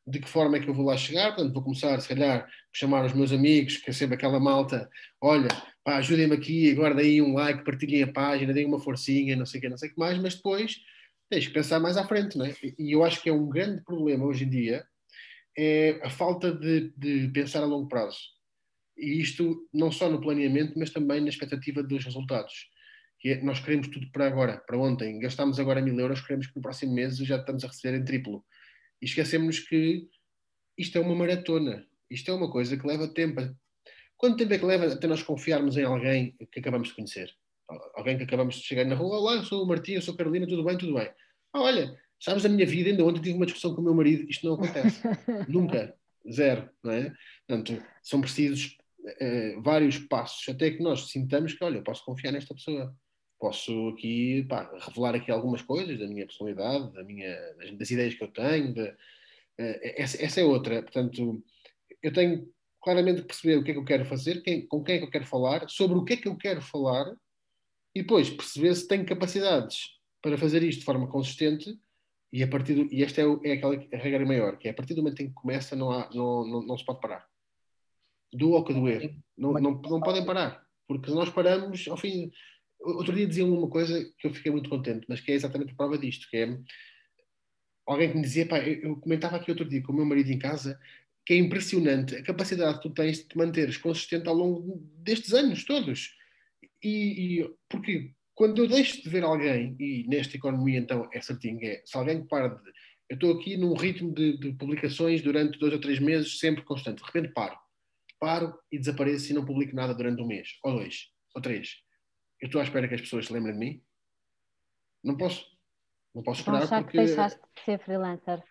De que forma é que eu vou lá chegar? Portanto, vou começar, se calhar, a chamar os meus amigos, que é sempre aquela malta: olha, pá, ajudem-me aqui, agora deem um like, partilhem a página, deem uma forcinha, não sei o que, não sei o que mais, mas depois tens que pensar mais à frente, não é? E eu acho que é um grande problema hoje em dia é a falta de, de pensar a longo prazo. E isto não só no planeamento, mas também na expectativa dos resultados que é, nós queremos tudo para agora, para ontem. Gastamos agora mil euros, queremos que no próximo mês já estamos a receber em triplo. E esquecemos que isto é uma maratona. Isto é uma coisa que leva tempo. Quanto tempo é que leva até nós confiarmos em alguém que acabamos de conhecer? Alguém que acabamos de chegar na rua, olá, eu sou o Martim, eu sou a Carolina, tudo bem, tudo bem. Ah, olha, sabes a minha vida, ainda ontem tive uma discussão com o meu marido, isto não acontece. Nunca. Zero, não é? Portanto, são precisos eh, vários passos até que nós sintamos que, olha, eu posso confiar nesta pessoa posso aqui pá, revelar aqui algumas coisas da minha personalidade, da minha, das, das ideias que eu tenho. De, uh, essa, essa, é outra. Portanto, eu tenho claramente perceber o que é que eu quero fazer, quem, com quem é que eu quero falar, sobre o que é que eu quero falar e depois perceber se tenho capacidades para fazer isto de forma consistente e a partir do, e esta é, é aquela regra maior, que é a partir do momento em que começa não, há, não, não, não se pode parar. Do ou que doer. Não, não, não podem parar. Porque se nós paramos, ao fim, Outro dia diziam uma coisa que eu fiquei muito contente, mas que é exatamente a prova disto, que é alguém que me dizia, pá, eu comentava aqui outro dia com o meu marido em casa, que é impressionante a capacidade que tu tens de te manteres consistente ao longo destes anos todos. E, e porque quando eu deixo de ver alguém, e nesta economia então é certinho, é, se alguém para de, eu estou aqui num ritmo de, de, publicações durante dois ou três meses, sempre constante, de repente paro, paro e desapareço e não publico nada durante um mês, ou dois, ou três eu estou à espera que as pessoas se lembrem de mim? Não posso. Não posso esperar então, porque... que deixaste de ser freelancer.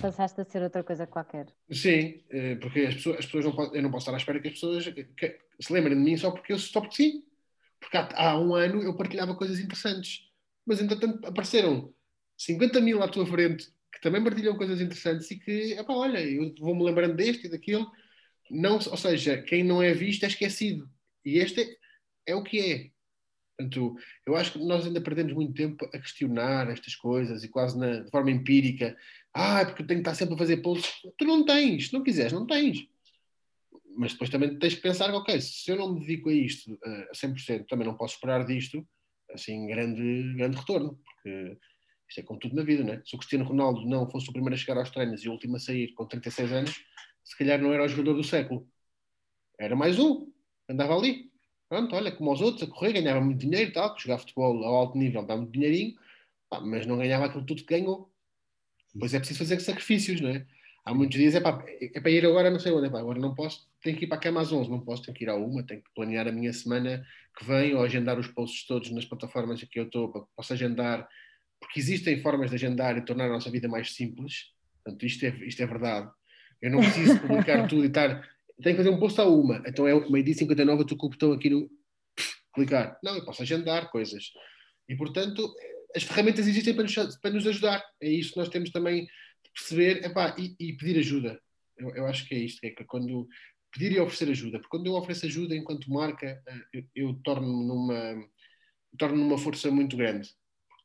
Passaste a ser outra coisa qualquer. Sim, eh, porque as pessoas, as pessoas não podem, eu não posso estar à espera que as pessoas que, se lembrem de mim só porque, eu, só porque sim. Porque há, há um ano eu partilhava coisas interessantes. Mas entretanto apareceram 50 mil à tua frente que também partilham coisas interessantes e que, epá, olha, eu vou-me lembrando deste e daquilo. Não, ou seja, quem não é visto é esquecido. E este é, é o que é. Portanto, eu acho que nós ainda perdemos muito tempo a questionar estas coisas e quase na, de forma empírica. Ah, é porque eu tenho que estar sempre a fazer posts. Tu não tens, se não quiseres, não tens. Mas depois também tens que pensar, ok, se eu não me dedico a isto a 100%, também não posso esperar disto, assim, grande, grande retorno. Porque isto é como tudo na vida, não é? Se o Cristiano Ronaldo não fosse o primeiro a chegar aos treinos e o último a sair com 36 anos, se calhar não era o jogador do século. Era mais um, andava ali. Pronto, olha, como os outros, a correr, ganhava muito dinheiro e tal, jogar futebol ao alto nível dá muito dinheirinho, pá, mas não ganhava aquilo tudo que ganhou. Pois é preciso fazer sacrifícios, não é? Há muitos dias, é para, é para ir agora, não sei onde, é para, agora não posso, tenho que ir para a cama às 11, não posso, tenho que ir à uma, tenho que planear a minha semana que vem ou agendar os posts todos nas plataformas que eu estou, para que possa agendar, porque existem formas de agendar e tornar a nossa vida mais simples, portanto, isto é, isto é verdade. Eu não preciso publicar tudo e estar, tenho que fazer um post à uma, então é meio-dia 59, eu estou com o botão aqui no clicar. Não, eu posso agendar coisas. E, portanto, as ferramentas existem para nos, para nos ajudar. É isso que nós temos também de perceber epá, e, e pedir ajuda. Eu, eu, acho que é isto, é que quando pedir e oferecer ajuda, porque quando eu ofereço ajuda enquanto marca, eh, eu, eu torno-me numa, torno numa força muito grande.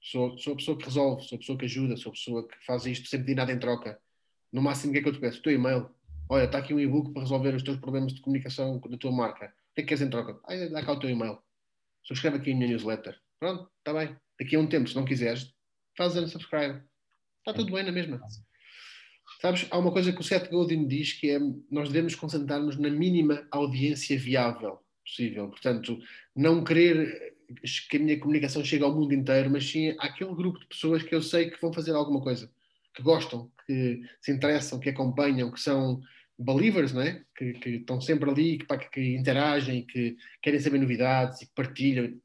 Sou, sou a pessoa que resolve, sou a pessoa que ajuda, sou a pessoa que faz isto sem pedir nada em troca. No máximo, o que é que eu te peço? O teu e-mail. Olha, está aqui um e-book para resolver os teus problemas de comunicação da tua marca. O que é que queres em troca? Ah, dá cá o teu e-mail. Subscreve aqui a minha newsletter. Pronto, está bem. Daqui a um tempo, se não quiseres, faz unsubscribe. Está tudo bem na mesma. Sabes, há uma coisa que o Seth Godin diz que é nós devemos concentrar-nos na mínima audiência viável possível. Portanto, não querer que a minha comunicação chegue ao mundo inteiro, mas sim àquele grupo de pessoas que eu sei que vão fazer alguma coisa, que gostam, que se interessam, que acompanham, que são believers, não é? que, que estão sempre ali, que, que interagem, que querem saber novidades e que partilham.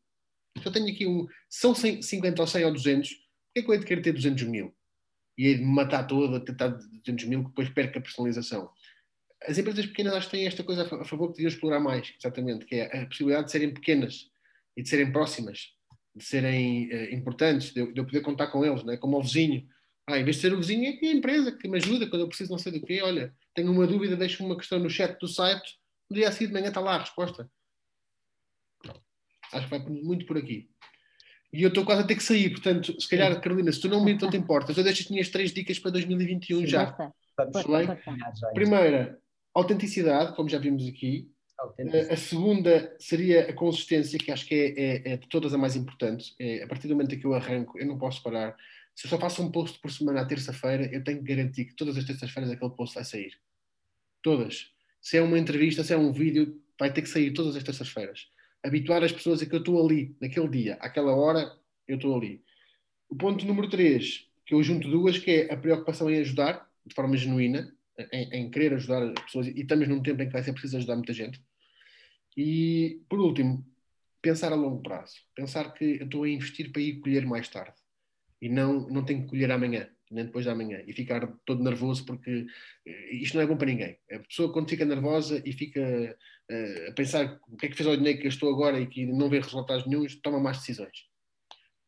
Eu tenho aqui um. São 50 ou 100 ou 200, por que é que eu hei de querer ter 200 mil? E hei de matar toda, tentar 200 mil, que depois perca a personalização. As empresas pequenas acho que têm esta coisa a favor que deviam explorar mais, exatamente, que é a possibilidade de serem pequenas e de serem próximas, de serem uh, importantes, de eu, de eu, poder contar com eles, não é? como o vizinho. Ah, em vez de ser o vizinho, é a empresa que me ajuda quando eu preciso não sei do quê. Olha, tenho uma dúvida, deixo uma questão no chat do site, no dia a seguir de manhã está lá a resposta. Acho que vai muito por aqui. E eu estou quase a ter que sair, portanto, se calhar, Carolina, se tu não me então te importas, eu deixo as minhas três dicas para 2021 Sim, já. Primeira, autenticidade, como já vimos aqui. A segunda seria a consistência, que acho que é, é, é, de todas a mais importante. É, a partir do momento em que eu arranco, eu não posso parar. Se eu só faço um post por semana à terça-feira, eu tenho que garantir que todas as terças-feiras aquele post vai sair. Todas. Se é uma entrevista, se é um vídeo, vai ter que sair todas as terças-feiras habituar as pessoas a que eu estou ali, naquele dia, àquela hora, eu estou ali. O ponto número 3, que eu junto duas, que é a preocupação em ajudar, de forma genuína, em, em, querer ajudar as pessoas, e estamos num tempo em que vai ser preciso ajudar muita gente. E, por último, pensar a longo prazo. Pensar que eu estou a investir para ir colher mais tarde. E não, não tenho que colher amanhã nem depois da manhã, e ficar todo nervoso porque eh, isto não é bom para ninguém. A pessoa quando fica nervosa e fica uh, a pensar o que é que fez ao dinheiro que eu estou agora e que não vê resultados nenhums, toma mais decisões.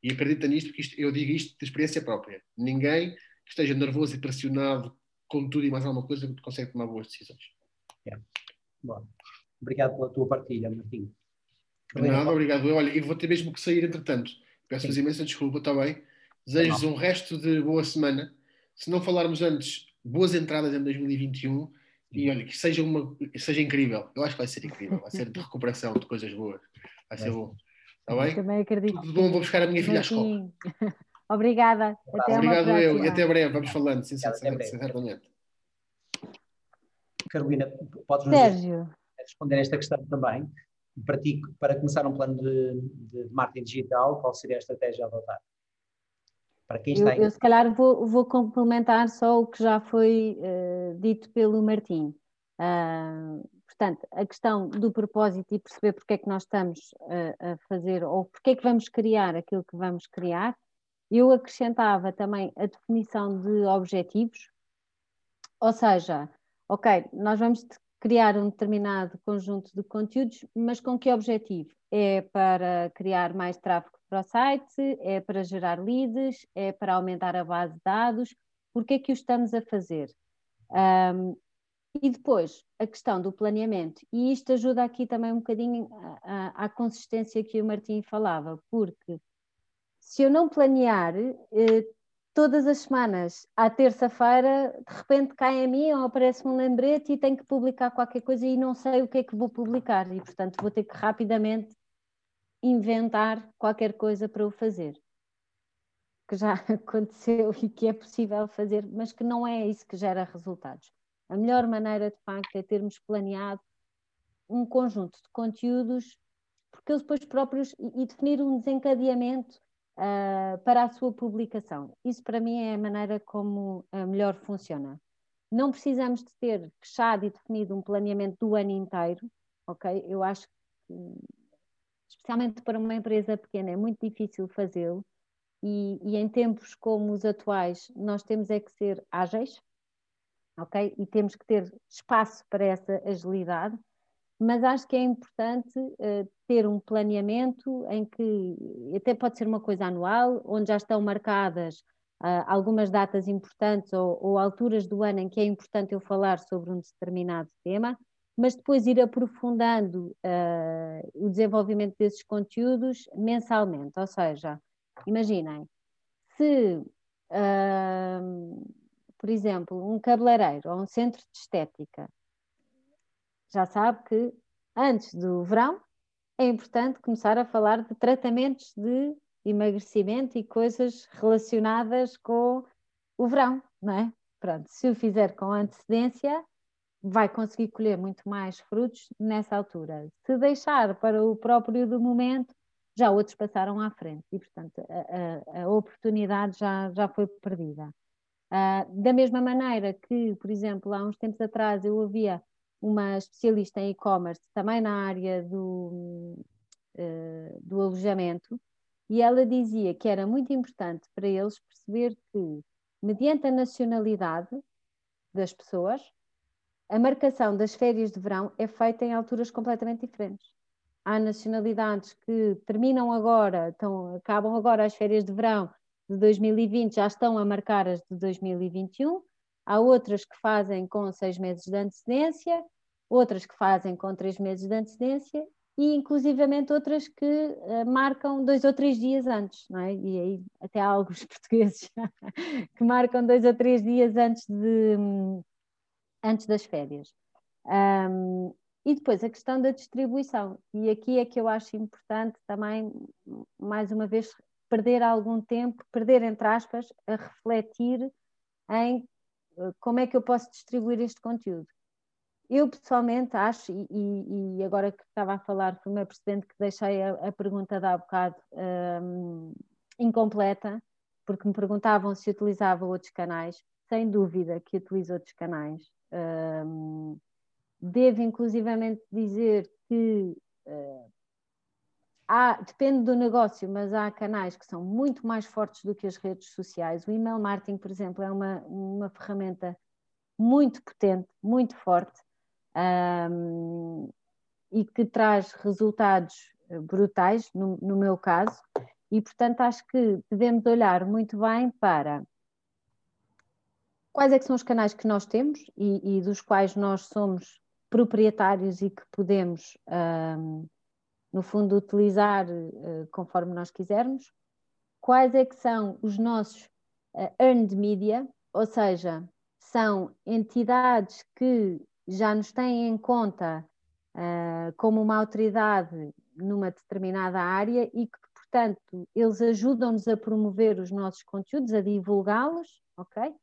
E acredita nisto porque isto, eu digo isto de experiência própria. Ninguém que esteja nervoso e pressionado com tudo e mais alguma coisa consegue tomar boas decisões. É. Bom, obrigado pela tua partilha, Martim. Nada, obrigado. Olha, e vou ter mesmo que sair entretanto. Peço-vos imensa desculpa, está bem? Desejo-vos um resto de boa semana. Se não falarmos antes, boas entradas em 2021 e olha, que seja, uma, seja incrível. Eu acho que vai ser incrível, vai ser de recuperação, de coisas boas. Vai ser bom. Está bem? Também acredito. Tudo bom, vou buscar a minha filha à escola. Obrigada. Até Obrigado eu e até breve. Vamos falando, sinceramente. Carolina, podes responder esta questão também? Para ti, para começar um plano de, de marketing digital, qual seria a estratégia a adotar? Para quem está eu, eu se calhar vou, vou, complementar só o que já foi uh, dito pelo Martim. Uh, portanto, a questão do propósito e perceber porque é que nós estamos uh, a fazer ou porque é que vamos criar aquilo que vamos criar. Eu acrescentava também a definição de objetivos, ou seja, ok, nós vamos criar um determinado conjunto de conteúdos, mas com que objetivo? É para criar mais tráfego para o site, é para gerar leads, é para aumentar a base de dados, porque é que o estamos a fazer? Um, e depois, a questão do planeamento, e isto ajuda aqui também um bocadinho à, consistência que o Martim falava, porque se eu não planear, eh, todas as semanas, à terça-feira, de repente cai a mim ou aparece um lembrete e tenho que publicar qualquer coisa e não sei o que é que vou publicar. E, portanto, vou ter que rapidamente inventar qualquer coisa para o fazer. Que já aconteceu e que é possível fazer, mas que não é isso que gera resultados. A melhor maneira, de facto, é termos planeado um conjunto de conteúdos, porque eles depois próprios, e, definir um desencadeamento uh, para a sua publicação. Isso para mim é a maneira como uh, melhor funciona. Não precisamos de ter fechado e definido um planeamento do ano inteiro, ok? Eu acho que, especialmente para uma empresa pequena, é muito difícil fazê-lo. E, e, em tempos como os atuais, nós temos é que ser ágeis, ok? E temos que ter espaço para essa agilidade, mas acho que é importante uh, ter um planeamento em que até pode ser uma coisa anual, onde já estão marcadas uh, algumas datas importantes ou, ou, alturas do ano em que é importante eu falar sobre um determinado tema, mas depois ir aprofundando uh, o desenvolvimento desses conteúdos mensalmente. Ou seja, imaginem, se, uh, por exemplo, um cabeleireiro ou um centro de estética já sabe que antes do verão é importante começar a falar de tratamentos de emagrecimento e coisas relacionadas com o verão, não é? Pronto, se o fizer com antecedência, vai conseguir colher muito mais frutos nessa altura. Se deixar para o próprio do momento, já outros passaram à frente e, portanto, a, a, a oportunidade já, já foi perdida. Uh, da mesma maneira que, por exemplo, há uns tempos atrás eu ouvia uma especialista em e-commerce, também na área do, uh, do alojamento, e ela dizia que era muito importante para eles perceber que, mediante a nacionalidade das pessoas, a marcação das férias de verão é feita em alturas completamente diferentes. Há nacionalidades que terminam agora, então, acabam agora as férias de verão de 2020, já estão a marcar as de 2021. Há outras que fazem com seis meses de antecedência, outras que fazem com três meses de antecedência e inclusivamente outras que uh, marcam dois ou três dias antes, não é? E aí até há alguns portugueses que marcam dois ou três dias antes, de, antes das férias. Um, e depois a questão da distribuição, e aqui é que eu acho importante também, mais uma vez, perder algum tempo, perder entre aspas, a refletir em eh, como é que eu posso distribuir este conteúdo. Eu pessoalmente acho, e, e, agora que estava a falar, foi o meu presidente que deixei a, a pergunta de há bocado um, incompleta, porque me perguntavam se utilizava outros canais. Sem dúvida que utilizo outros canais. Um, devo inclusivamente dizer que uh, há, depende do negócio, mas há canais que são muito mais fortes do que as redes sociais. O email marketing, por exemplo, é uma, uma ferramenta muito potente, muito forte um, e que traz resultados eh, brutais, no, no meu caso, e portanto acho que devemos olhar muito bem para quais é que são os canais que nós temos e, e dos quais nós somos proprietários e que podemos, um, no fundo, utilizar uh, conforme nós quisermos, quais é que são os nossos uh, earned media, ou seja, são entidades que já nos têm em conta uh, como uma autoridade numa determinada área e que, portanto, eles ajudam-nos a promover os nossos conteúdos, a divulgá-los, ok?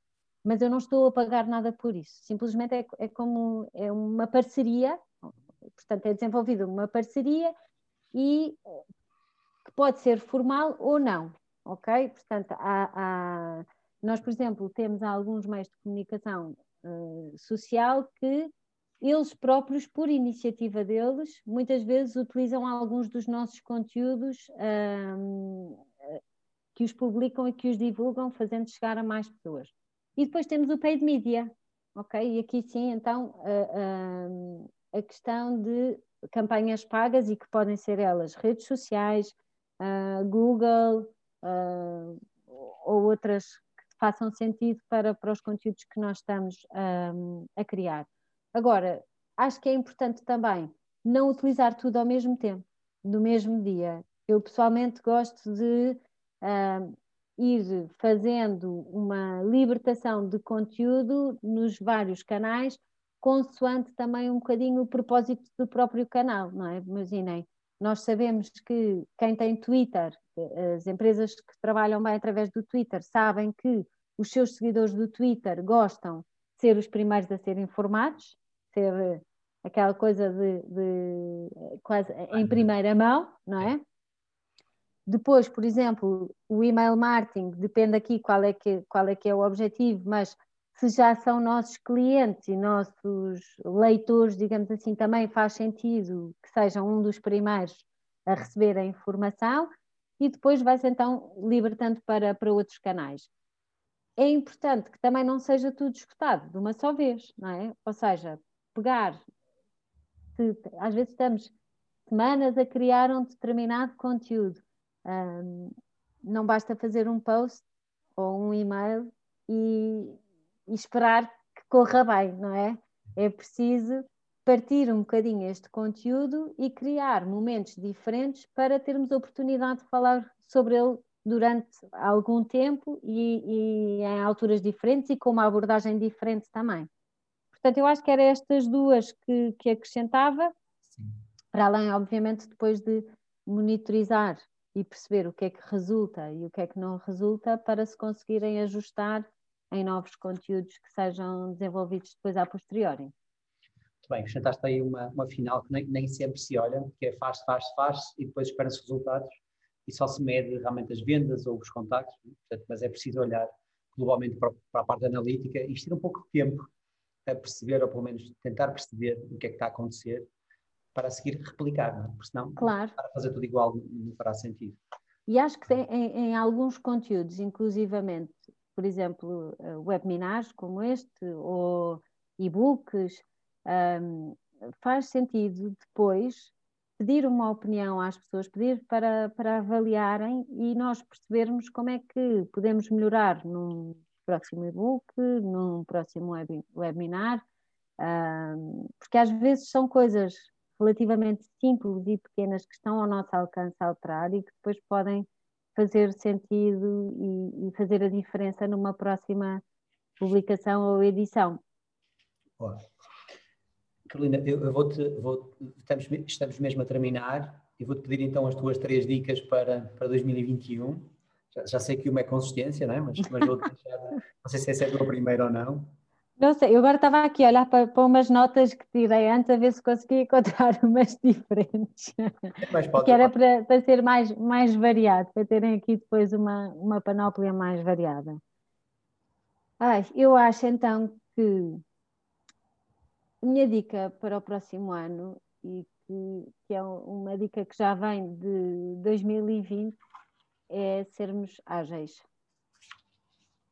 Mas eu não estou a pagar nada por isso. Simplesmente é, é como é uma parceria, portanto, é desenvolvida uma parceria e que pode ser formal ou não, ok? Portanto, há, há, nós, por exemplo, temos alguns meios de comunicação uh, social que eles próprios, por iniciativa deles, muitas vezes utilizam alguns dos nossos conteúdos um, que os publicam e que os divulgam, fazendo chegar a mais pessoas. E depois temos o paid media, ok? E aqui sim, então, a, a, a questão de campanhas pagas e que podem ser elas redes sociais, uh, Google uh, ou outras que façam sentido para, para os conteúdos que nós estamos um, a criar. Agora, acho que é importante também não utilizar tudo ao mesmo tempo, no mesmo dia. Eu pessoalmente gosto de uh, ir fazendo uma libertação de conteúdo nos vários canais, consoante também um bocadinho o propósito do próprio canal, não é? Imaginem, nós sabemos que quem tem Twitter, as empresas que trabalham bem através do Twitter, sabem que os seus seguidores do Twitter gostam de ser os primeiros a ser informados, ser eh, aquela coisa de, de quase em primeira mão, não é? Depois, por exemplo, o email marketing, depende aqui qual é que, qual é, que é o objetivo, mas se já são nossos clientes e nossos leitores, digamos assim, também faz sentido que sejam um dos primeiros a receber a informação e depois vai-se então libertando para, para outros canais. É importante que também não seja tudo escutado de uma só vez, não é? Ou seja, pegar, se, às vezes estamos semanas a criar um determinado conteúdo, um, não basta fazer um post ou um e-mail e, e esperar que corra bem, não é? É preciso partir um bocadinho este conteúdo e criar momentos diferentes para termos a oportunidade de falar sobre ele durante algum tempo e, e, em alturas diferentes e com uma abordagem diferente também. Portanto, eu acho que eram estas duas que, que acrescentava, Sim. para além, obviamente, depois de monitorizar e perceber o que é que resulta e o que é que não resulta para se conseguirem ajustar em novos conteúdos que sejam desenvolvidos depois a posteriori bem, acrescentaste aí uma, uma final que nem, nem sempre se olha, que é faz, faz, faz e depois espera-se resultados e só se mede realmente as vendas ou os contactos, né? Portanto, mas é preciso olhar globalmente para, para, a parte analítica e ter um pouco de tempo a perceber, ou pelo menos tentar perceber o que é que está a acontecer para seguir replicar, não é? porque senão claro. para fazer tudo igual não fará sentido. E acho que em, em alguns conteúdos, inclusivamente, por exemplo, eh, webinars como este, ou e-books, um, faz sentido depois pedir uma opinião às pessoas, pedir para, para avaliarem e nós percebermos como é que podemos melhorar num próximo e-book, num próximo web, webinar, um, porque às vezes são coisas relativamente simples e pequenas que estão ao nosso alcance a alterar e que depois podem fazer sentido e, e fazer a diferença numa próxima publicação ou edição. Carolina, eu, eu vou-te, vou, estamos, estamos mesmo a terminar e vou-te pedir então as tuas três dicas para, para 2021. Já, já sei que uma é consistência, não é? Mas, mas vou deixar, não sei se essa é a tua primeira ou não. Não sei, eu agora estava aqui a olhar para, para umas notas que tirei antes a ver se conseguia encontrar umas diferentes. É que era para, para ser mais, mais variado, para terem aqui depois uma, uma panóplia mais variada. Ai, eu acho então que a minha dica para o próximo ano, e que, que é uma dica que já vem de 2020, é sermos ágeis.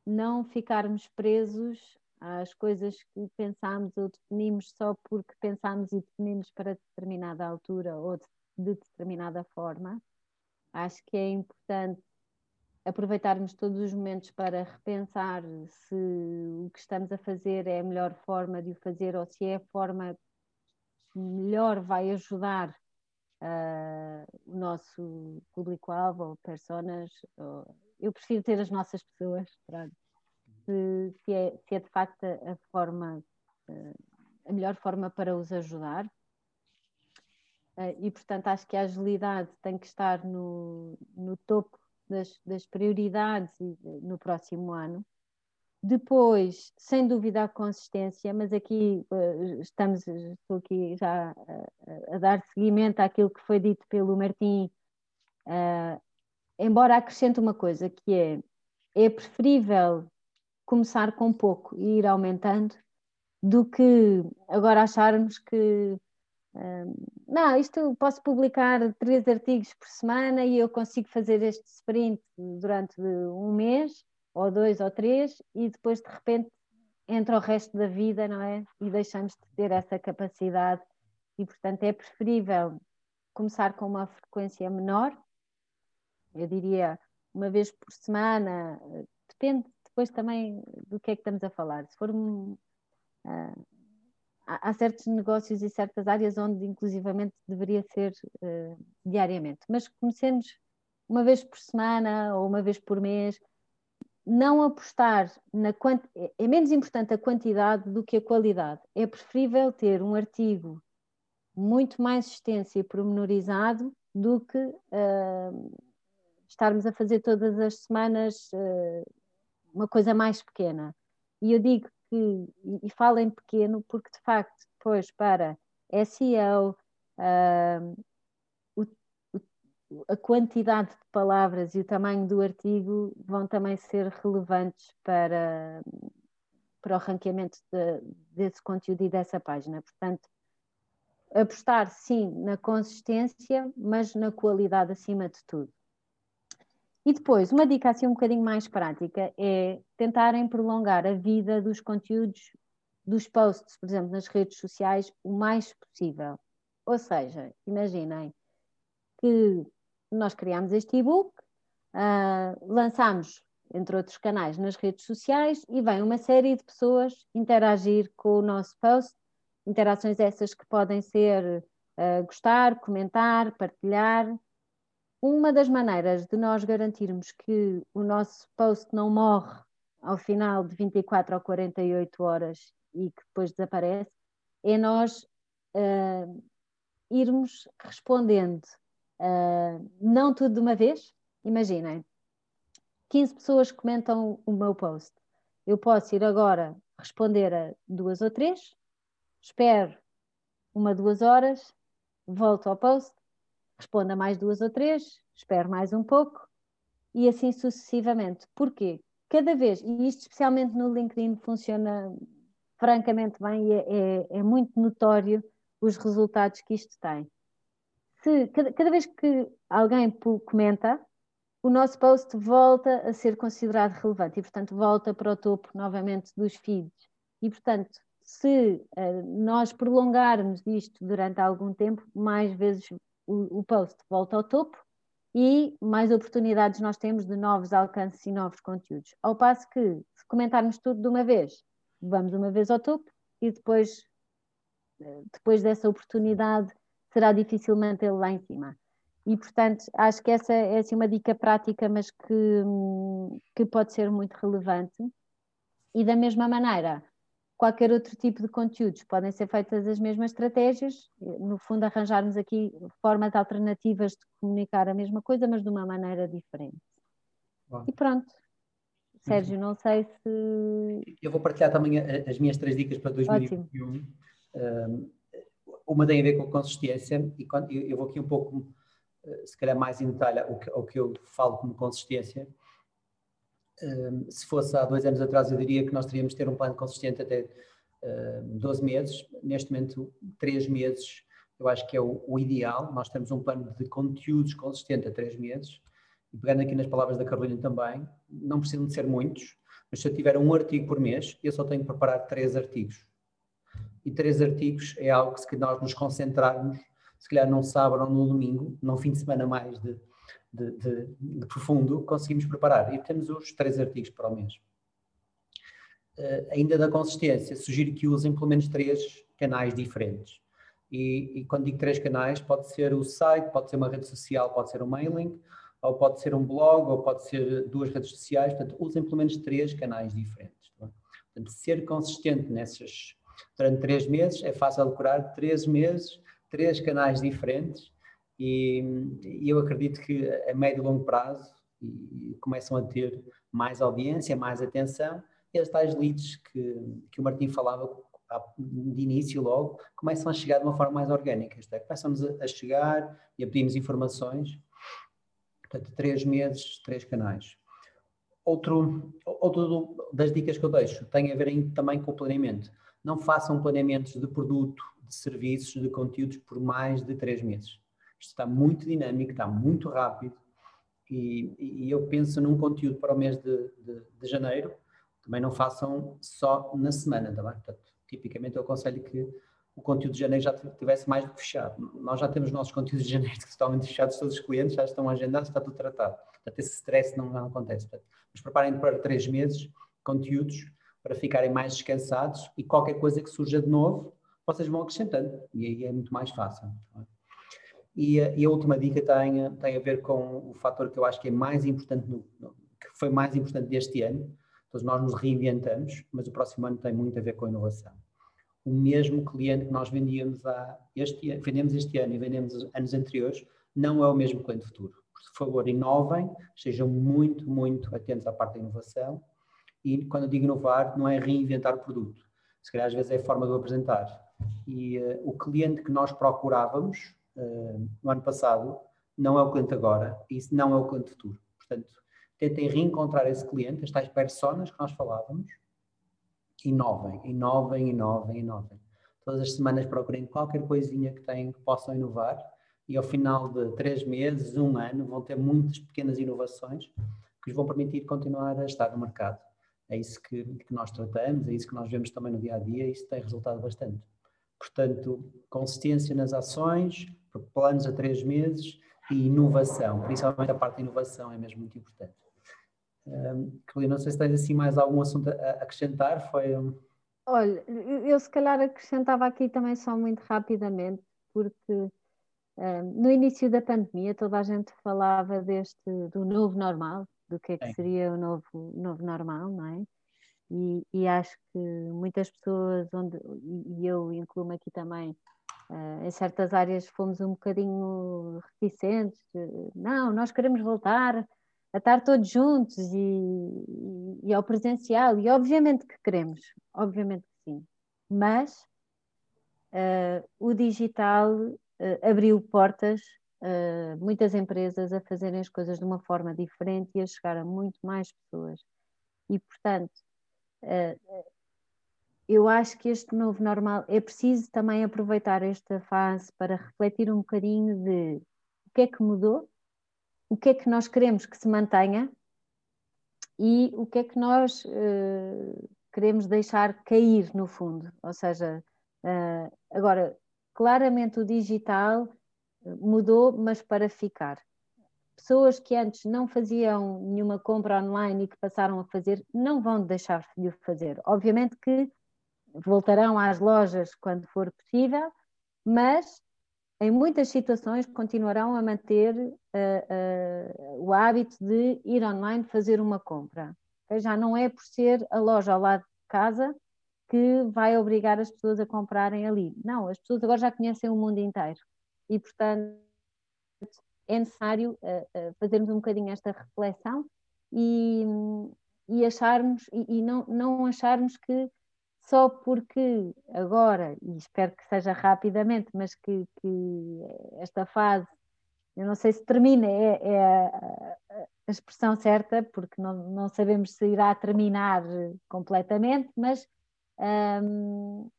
Não ficarmos presos às coisas que pensámos ou definimos só porque pensámos e definimos para determinada altura ou de, de determinada forma. Acho que é importante aproveitarmos todos os momentos para repensar se o que estamos a fazer é a melhor forma de o fazer ou se é a forma que melhor vai ajudar uh, o nosso público-alvo ou personas. Ou... Eu prefiro ter as nossas pessoas, se, se, é, se, é, de facto a forma, uh, a melhor forma para os ajudar. Uh, e portanto acho que a agilidade tem que estar no, no topo das, das prioridades no próximo ano. Depois, sem dúvida, a consistência, mas aqui estamos, estou aqui já a, a, dar seguimento àquilo que foi dito pelo Martim, uh, embora acrescente uma coisa, que é, é preferível começar com pouco e ir aumentando, do que agora acharmos que não, isto posso publicar três artigos por semana e eu consigo fazer este sprint durante um mês, ou dois ou três, e depois de repente entra o resto da vida, não é? E deixamos de ter essa capacidade. E portanto é preferível começar com uma frequência menor, eu diria uma vez por semana, depende depois também do que é que estamos a falar. Se for um, uh, há, certos negócios e certas áreas onde, inclusivamente, deveria ser uh, diariamente. Mas comecemos uma vez por semana ou uma vez por mês. Não apostar na quant... é menos importante a quantidade do que a qualidade. É preferível ter um artigo muito mais extenso e pormenorizado do que uh, estarmos a fazer todas as semanas uh, uma coisa mais pequena. E eu digo que, e falo em pequeno, porque de facto, depois para SEO, uh, o, a quantidade de palavras e o tamanho do artigo vão também ser relevantes para, para o ranqueamento de, desse conteúdo e dessa página. Portanto, apostar sim na consistência, mas na qualidade acima de tudo. E depois, uma dica assim um bocadinho mais prática é tentarem prolongar a vida dos conteúdos dos posts, por exemplo, nas redes sociais, o mais possível. Ou seja, imaginem que nós criamos este e-book, uh, lançamos, entre outros canais, nas redes sociais e vem uma série de pessoas interagir com o nosso post Interações essas que podem ser uh, gostar, comentar, partilhar. Uma das maneiras de nós garantirmos que o nosso post não morre ao final de 24 ou 48 horas e que depois desaparece é nós uh, irmos respondendo, uh, não tudo de uma vez. Imaginem, 15 pessoas comentam o meu post. Eu posso ir agora responder a duas ou três, espero uma, duas horas, volto ao post, respondo a mais duas ou três, espero mais um pouco e assim sucessivamente. Porquê? Cada vez, e isto especialmente no LinkedIn funciona francamente bem e é, é, é muito notório os resultados que isto tem. Se, cada, cada vez que alguém comenta, o nosso post volta a ser considerado relevante e, portanto, volta para o topo novamente dos feeds. E, portanto, se uh, nós prolongarmos isto durante algum tempo, mais vezes o, o, post volta ao topo e mais oportunidades nós temos de novos alcances e novos conteúdos. Ao passo que, se comentarmos tudo de uma vez, vamos uma vez ao topo e depois, uh, depois dessa oportunidade, será difícil mantê-lo lá em cima. E, portanto, acho que essa é assim, uma dica prática, mas que, hum, que pode ser muito relevante. E da mesma maneira, qualquer outro tipo de conteúdos. Podem ser feitas as mesmas estratégias, no fundo, arranjarmos aqui formas alternativas de comunicar a mesma coisa, mas de uma maneira diferente. Bom. E pronto. Sérgio, não sei se. Eu vou partilhar também as minhas três dicas para 2021. Um, uma tem a ver com a consistência, e quando, eu vou aqui um pouco, eh, se calhar mais em detalhe, o que, o que eu falo como consistência se fosse há dois anos atrás, eu diria que nós teríamos de ter um plano consistente até 12 meses. Neste momento, 3 meses eu acho que é o, ideal. Nós temos um plano de conteúdos consistente a 3 meses. E pegando aqui nas palavras da Carolina também, não precisam de ser muitos, mas se eu tiver um artigo por mês, eu só tenho que preparar 3 artigos. E 3 artigos é algo que se nós nos concentrarmos, se calhar num sábado ou no domingo, num fim de semana mais de de, de, de, profundo, conseguimos preparar. E temos os três artigos para o mês. Uh, ainda da consistência, sugiro que usem pelo menos três canais diferentes. E, e, quando digo três canais, pode ser o site, pode ser uma rede social, pode ser um mailing, ou pode ser um blog, ou pode ser duas redes sociais. Portanto, usem pelo menos três canais diferentes. Tá? Portanto, ser consistente nessas durante três meses é fácil decorar. Três meses, três canais diferentes e, e eu acredito que a médio e longo prazo começam a ter mais audiência, mais atenção, e as tais leads que, que o Martim falava de início logo, começam a chegar de uma forma mais orgânica, isto é, começamos a, chegar e a pedirmos informações, portanto, três meses, três canais. Outro, outro das dicas que eu deixo tem a ver também com o planeamento. Não façam planeamentos de produto, de serviços, de conteúdos por mais de três meses. Isto está muito dinâmico, está muito rápido e, e eu penso num conteúdo para o mês de, de, de, janeiro. Também não façam só na semana, tá bem? Portanto, tipicamente eu aconselho que o conteúdo de janeiro já tivesse mais do que fechado. Nós já temos nossos conteúdos de janeiro totalmente fechados, todos os clientes já estão agendados, está tudo tratado. Portanto, esse stress não, não acontece. Portanto, mas preparem para três meses conteúdos para ficarem mais descansados e qualquer coisa que surja de novo, vocês vão acrescentando e aí é muito mais fácil. Tá e e a, última dica tem, tem a ver com o fator que eu acho que é mais importante, no, no, que foi mais importante deste ano. Todos nós nos reinventamos, mas o próximo ano tem muito a ver com a inovação. O mesmo cliente que nós vendíamos há este, vendemos este ano e vendemos anos anteriores, não é o mesmo cliente futuro. Por favor, inovem, sejam muito, muito atentos à parte da inovação. E quando eu digo inovar, não é reinventar o produto. Se calhar às vezes é a forma de o apresentar. E uh, o cliente que nós procurávamos, uh, no ano passado, não é o cliente agora e isso não é o cliente futuro. Portanto, tentem reencontrar esse cliente, as tais personas que nós falávamos, inovem, inovem, inovem, inovem. Todas as semanas procurem qualquer coisinha que tenham que possam inovar e ao final de três meses, um ano, vão ter muitas pequenas inovações que os vão permitir continuar a estar no mercado. É isso que, que nós tratamos, é isso que nós vemos também no dia a dia e isso tem resultado bastante. Portanto, consistência nas ações, planos a três meses e inovação, principalmente a parte da inovação é mesmo muito importante. Um, não sei se tens assim mais algum assunto a acrescentar, foi... Olha, eu se calhar acrescentava aqui também só muito rapidamente, porque um, no início da pandemia toda a gente falava deste, do novo normal, do que é que seria o novo, novo normal, não é? E, e, acho que muitas pessoas, onde, e eu incluo-me aqui também, uh, em certas áreas fomos um bocadinho reticentes, não, nós queremos voltar a estar todos juntos e, e, e, ao presencial, e obviamente que queremos, obviamente que sim, mas uh, o digital uh, abriu portas uh, muitas empresas a fazerem as coisas de uma forma diferente e a chegar a muito mais pessoas. E, portanto, eu acho que este novo normal é preciso também aproveitar esta fase para refletir um bocadinho de o que é que mudou, o que é que nós queremos que se mantenha e o que é que nós uh, queremos deixar cair no fundo. Ou seja, uh, agora, claramente o digital mudou, mas para ficar. Pessoas que antes não faziam nenhuma compra online e que passaram a fazer, não vão deixar de o fazer. Obviamente que voltarão às lojas quando for possível, mas em muitas situações continuarão a manter uh, uh, o hábito de ir online fazer uma compra. Já não é por ser a loja ao lado de casa que vai obrigar as pessoas a comprarem ali. Não, as pessoas agora já conhecem o mundo inteiro e, portanto, é necessário uh, fazermos um bocadinho esta reflexão e, e acharmos, e, e, não, não acharmos que só porque agora, e espero que seja rapidamente, mas que, que esta fase, eu não sei se termina, é, é a, expressão certa, porque não, não sabemos se irá terminar completamente, mas um,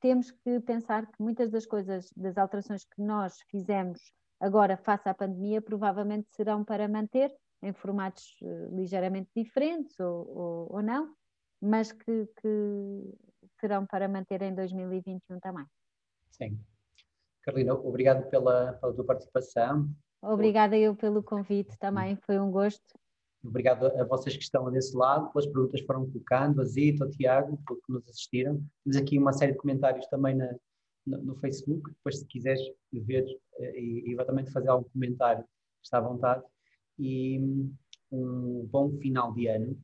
temos que pensar que muitas das coisas, das alterações que nós fizemos agora face à pandemia, provavelmente serão para manter em formatos uh, ligeiramente diferentes ou, ou, ou não, mas que, que, serão para manter em 2021 também. Sim. Carolina, obrigado pela, pela tua participação. Obrigada eu pelo convite também, foi um gosto Obrigado a vocês que estão desse lado, pelas perguntas que foram colocando, a Zita, ao Tiago, que nos assistiram. Temos aqui uma série de comentários também na, no, no, Facebook, depois se quiseres ver eh, e, e exatamente fazer algum comentário, está à vontade. E um bom final de ano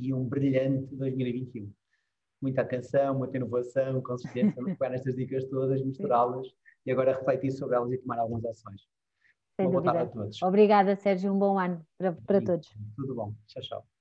e um brilhante 2021. Muita atenção, muita inovação, consistência, pegar nestas dicas todas, misturá-las e agora refletir sobre elas e tomar algumas ações. Sem Boa dúvida. a todos. Obrigada, Sérgio. Um bom ano para, para todos. Tudo bom. Tchau, tchau.